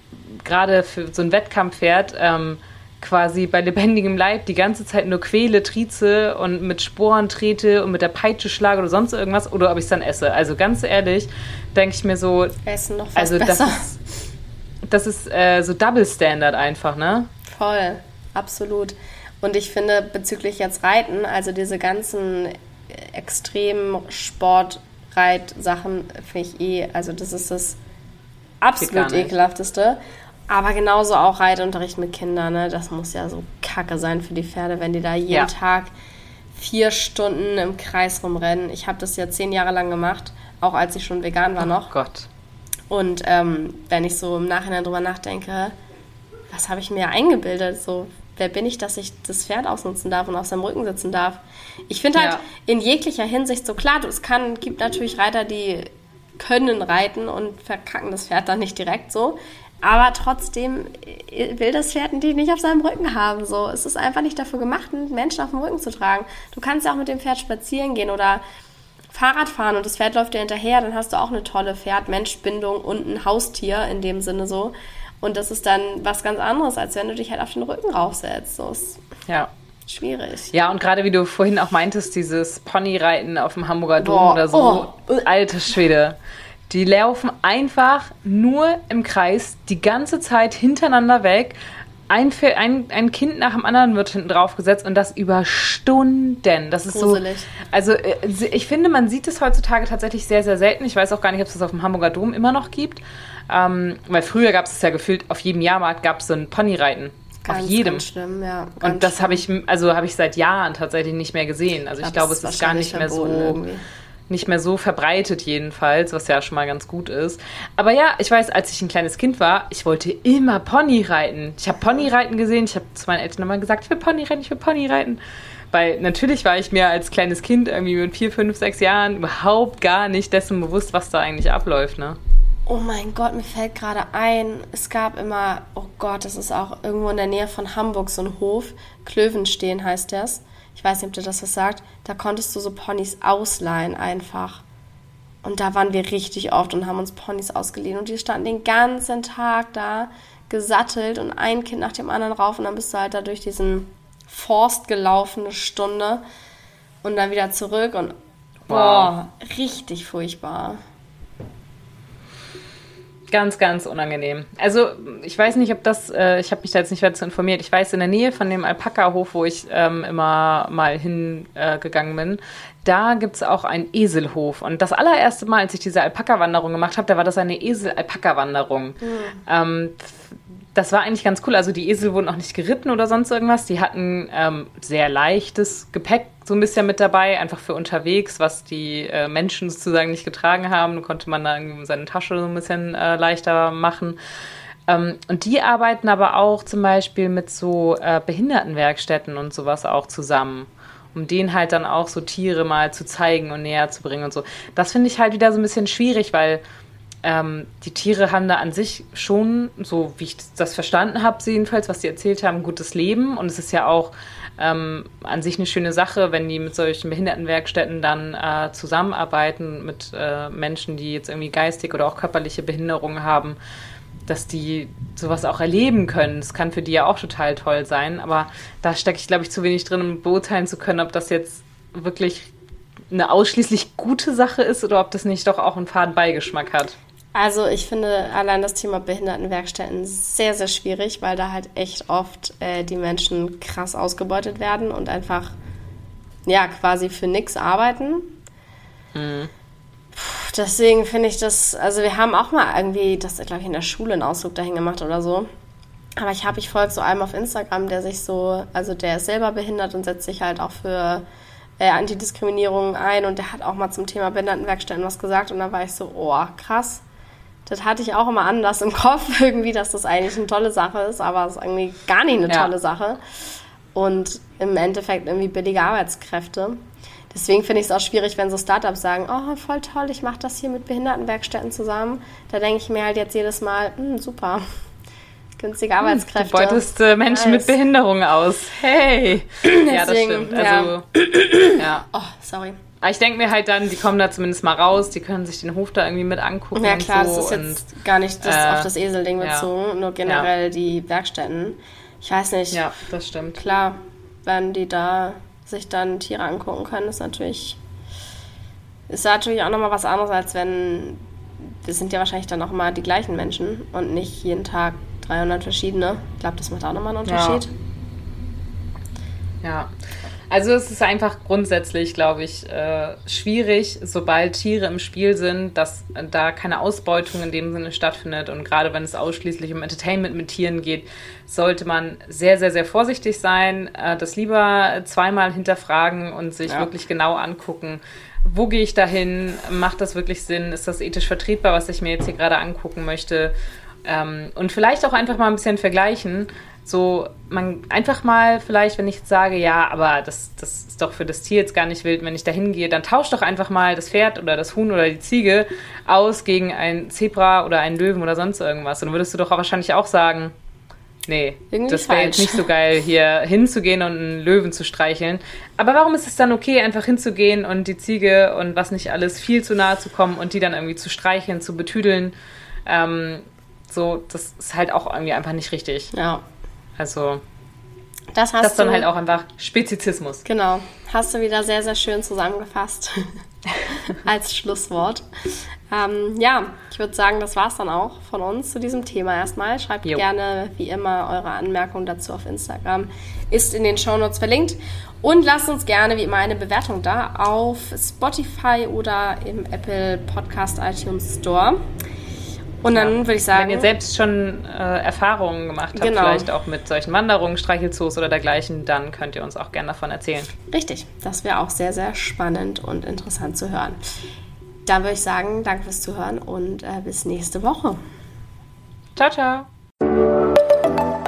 gerade für so ein Wettkampfpferd ähm, quasi bei lebendigem Leib die ganze Zeit nur quäle, trieze und mit Sporen trete und mit der Peitsche schlage oder sonst irgendwas oder ob ich es dann esse. Also ganz ehrlich, denke ich mir so, Essen noch was also das besser. ist, das ist äh, so Double Standard einfach, ne? Voll, absolut. Und ich finde bezüglich jetzt Reiten, also diese ganzen extremen Sportreit-Sachen finde ich eh, also das ist das absolut ekelhafteste. Aber genauso auch Reitunterricht mit Kindern, ne? Das muss ja so kacke sein für die Pferde, wenn die da jeden Ja. Tag vier Stunden im Kreis rumrennen. Ich habe das ja zehn Jahre lang gemacht, auch als ich schon vegan war noch. Oh Gott. Und ähm, wenn ich so im Nachhinein drüber nachdenke, was habe ich mir eingebildet? So, wer bin ich, dass ich das Pferd ausnutzen darf und auf seinem Rücken sitzen darf? Ich finde halt Ja. in jeglicher Hinsicht so klar, du, es kann, gibt natürlich Reiter, die können reiten und verkacken das Pferd dann nicht direkt so. Aber trotzdem äh, will das Pferd die nicht auf seinem Rücken haben. So. Es ist einfach nicht dafür gemacht, einen Menschen auf dem Rücken zu tragen. Du kannst ja auch mit dem Pferd spazieren gehen oder Fahrrad fahren und das Pferd läuft dir hinterher, dann hast du auch eine tolle Pferd-Mensch-Bindung und ein Haustier in dem Sinne so. Und das ist dann was ganz anderes, als wenn du dich halt auf den Rücken raufsetzt. So ist Ja. schwierig. Ja, und gerade wie du vorhin auch meintest, dieses Ponyreiten auf dem Hamburger Dom Boah, oder so, oh. alte Schwede. Die laufen einfach nur im Kreis die ganze Zeit hintereinander weg. Ein, ein, ein Kind nach dem anderen wird hinten drauf gesetzt und das über Stunden. Das ist Gruselig. so. Also äh, ich finde, man sieht es heutzutage tatsächlich sehr, sehr selten. Ich weiß auch gar nicht, ob es das auf dem Hamburger Dom immer noch gibt. Ähm, weil früher gab es es ja gefühlt, auf jedem Jahrmarkt gab es so ein Ponyreiten. Ganz, auf jedem. Ganz schlimm, ja. Ganz Und das habe ich, also habe ich seit Jahren tatsächlich nicht mehr gesehen. Also ich, glaub, glaube, es ist gar nicht mehr so, irgendwie. Nicht mehr so verbreitet jedenfalls, was ja schon mal ganz gut ist. Aber ja, ich weiß, als ich ein kleines Kind war, ich wollte immer Pony reiten. Ich habe Ponyreiten gesehen. Ich habe zu meinen Eltern immer gesagt, ich will Pony reiten, ich will Pony reiten. Weil natürlich war ich mir als kleines Kind irgendwie mit vier, fünf, sechs Jahren überhaupt gar nicht dessen bewusst, was da eigentlich abläuft, ne? Oh mein Gott, mir fällt gerade ein, es gab immer, oh Gott, das ist auch irgendwo in der Nähe von Hamburg so ein Hof, Klövenstehen heißt das. Ich weiß nicht, ob dir das was sagt. Da konntest du so Ponys ausleihen einfach. Und da waren wir richtig oft und haben uns Ponys ausgeliehen. Und die standen den ganzen Tag da gesattelt und ein Kind nach dem anderen rauf. Und dann bist du halt da durch diesen Forst gelaufen, eine Stunde. Und dann wieder zurück. Und boah, richtig furchtbar. Ganz, ganz unangenehm. Also ich weiß nicht, ob das, äh, ich habe mich da jetzt nicht weiter zu informiert. Ich weiß, in der Nähe von dem Alpaka-Hof, wo ich ähm, immer mal hingegangen äh, bin, da gibt's auch einen Eselhof. Und das allererste Mal, als ich diese Alpaka-Wanderung gemacht habe, da war das eine Esel-Alpaka-Wanderung. Ähm, das war eigentlich ganz cool. Also die Esel wurden auch nicht geritten oder sonst irgendwas. Die hatten ähm, sehr leichtes Gepäck so ein bisschen mit dabei, einfach für unterwegs, was die äh, Menschen sozusagen nicht getragen haben. Da konnte man da irgendwie seine Tasche so ein bisschen äh, leichter machen. Ähm, und die arbeiten aber auch zum Beispiel mit so äh, Behindertenwerkstätten und sowas auch zusammen. Um denen halt dann auch so Tiere mal zu zeigen und näher zu bringen und so. Das finde ich halt wieder so ein bisschen schwierig, weil ähm, die Tiere haben da an sich schon, so wie ich das verstanden habe, jedenfalls, was sie erzählt haben, ein gutes Leben. Und es ist ja auch ähm, an sich eine schöne Sache, wenn die mit solchen Behindertenwerkstätten dann äh, zusammenarbeiten mit äh, Menschen, die jetzt irgendwie geistig oder auch körperliche Behinderungen haben. dass die sowas auch erleben können. Das kann für die ja auch total toll sein. Aber da stecke ich, glaube ich, zu wenig drin, um beurteilen zu können, ob das jetzt wirklich eine ausschließlich gute Sache ist oder ob das nicht doch auch einen faden Beigeschmack hat. Also ich finde allein das Thema Behindertenwerkstätten sehr, sehr schwierig, weil da halt echt oft äh, die Menschen krass ausgebeutet werden und einfach ja quasi für nichts arbeiten. Mhm. Deswegen finde ich das, also wir haben auch mal irgendwie, das glaube ich in der Schule einen Ausdruck dahin gemacht oder so. Aber ich habe, ich folge so einem auf Instagram, der sich so, also der ist selber behindert und setzt sich halt auch für äh, Antidiskriminierung ein und der hat auch mal zum Thema Behindertenwerkstätten was gesagt und da war ich so, oh, krass. Das hatte ich auch immer anders im [LAUGHS] Kopf, irgendwie, dass das eigentlich eine tolle Sache ist, aber es ist irgendwie gar nicht eine ja. tolle Sache. Und im Endeffekt irgendwie billige Arbeitskräfte. Deswegen finde ich es auch schwierig, wenn so Startups sagen, oh, voll toll, ich mache das hier mit Behindertenwerkstätten zusammen. Da denke ich mir halt jetzt jedes Mal, hm, super, [LAUGHS] günstige Arbeitskräfte. Du beutest äh, Menschen nice. mit Behinderungen aus. Hey! [CLEARS THROAT] ja, das stimmt. Also, ja. Oh, sorry. Aber ich denke mir halt dann, die kommen da zumindest mal raus, die können sich den Hof da irgendwie mit angucken. Ja klar, so das ist jetzt und, gar nicht das, äh, auf das Eselding bezogen, ja. nur generell ja. die Werkstätten. Ich weiß nicht. Ja, das stimmt. Klar, wenn die da sich dann Tiere angucken können, ist natürlich, ist natürlich auch nochmal was anderes, als wenn, das sind ja wahrscheinlich dann auch mal die gleichen Menschen und nicht jeden Tag 300 verschiedene. Ich glaube, das macht auch nochmal einen Unterschied. Ja. ja. Also es ist einfach grundsätzlich, glaube ich, äh, schwierig, sobald Tiere im Spiel sind, dass da keine Ausbeutung in dem Sinne stattfindet. Und gerade wenn es ausschließlich um Entertainment mit Tieren geht, sollte man sehr, sehr, sehr vorsichtig sein, äh, das lieber zweimal hinterfragen und sich ja. wirklich genau angucken. Wo gehe ich dahin? Macht das wirklich Sinn? Ist das ethisch vertretbar, was ich mir jetzt hier gerade angucken möchte? Ähm, und vielleicht auch einfach mal ein bisschen vergleichen so, man einfach mal vielleicht, wenn ich jetzt sage, ja, aber das, das ist doch für das Tier jetzt gar nicht wild, wenn ich da hingehe, dann tausch doch einfach mal das Pferd oder das Huhn oder die Ziege aus gegen ein Zebra oder einen Löwen oder sonst irgendwas. Und dann würdest du doch wahrscheinlich auch sagen, nee, Irgendwie das wäre jetzt nicht so geil, hier hinzugehen und einen Löwen zu streicheln. Aber warum ist es dann okay, einfach hinzugehen und die Ziege und was nicht alles viel zu nahe zu kommen und die dann irgendwie zu streicheln, zu betüdeln? Ähm, so, das ist halt auch irgendwie einfach nicht richtig. Ja. Also das, hast das ist dann halt auch einfach Spezizismus. Genau. Hast du wieder sehr, sehr schön zusammengefasst [LAUGHS] als Schlusswort. Ähm, ja, ich würde sagen, das war es dann auch von uns zu diesem Thema erstmal. Schreibt jo. gerne wie immer eure Anmerkungen dazu auf Instagram. Ist in den Shownotes verlinkt. Und lasst uns gerne wie immer eine Bewertung da auf Spotify oder im Apple Podcast iTunes Store. Und dann ja. würde ich sagen. Wenn ihr selbst schon äh, Erfahrungen gemacht habt, genau. vielleicht auch mit solchen Wanderungen, Streichelzoos oder dergleichen, dann könnt ihr uns auch gerne davon erzählen. Richtig, das wäre auch sehr, sehr spannend und interessant zu hören. Dann würde ich sagen, danke fürs Zuhören und äh, bis nächste Woche. Ciao, ciao.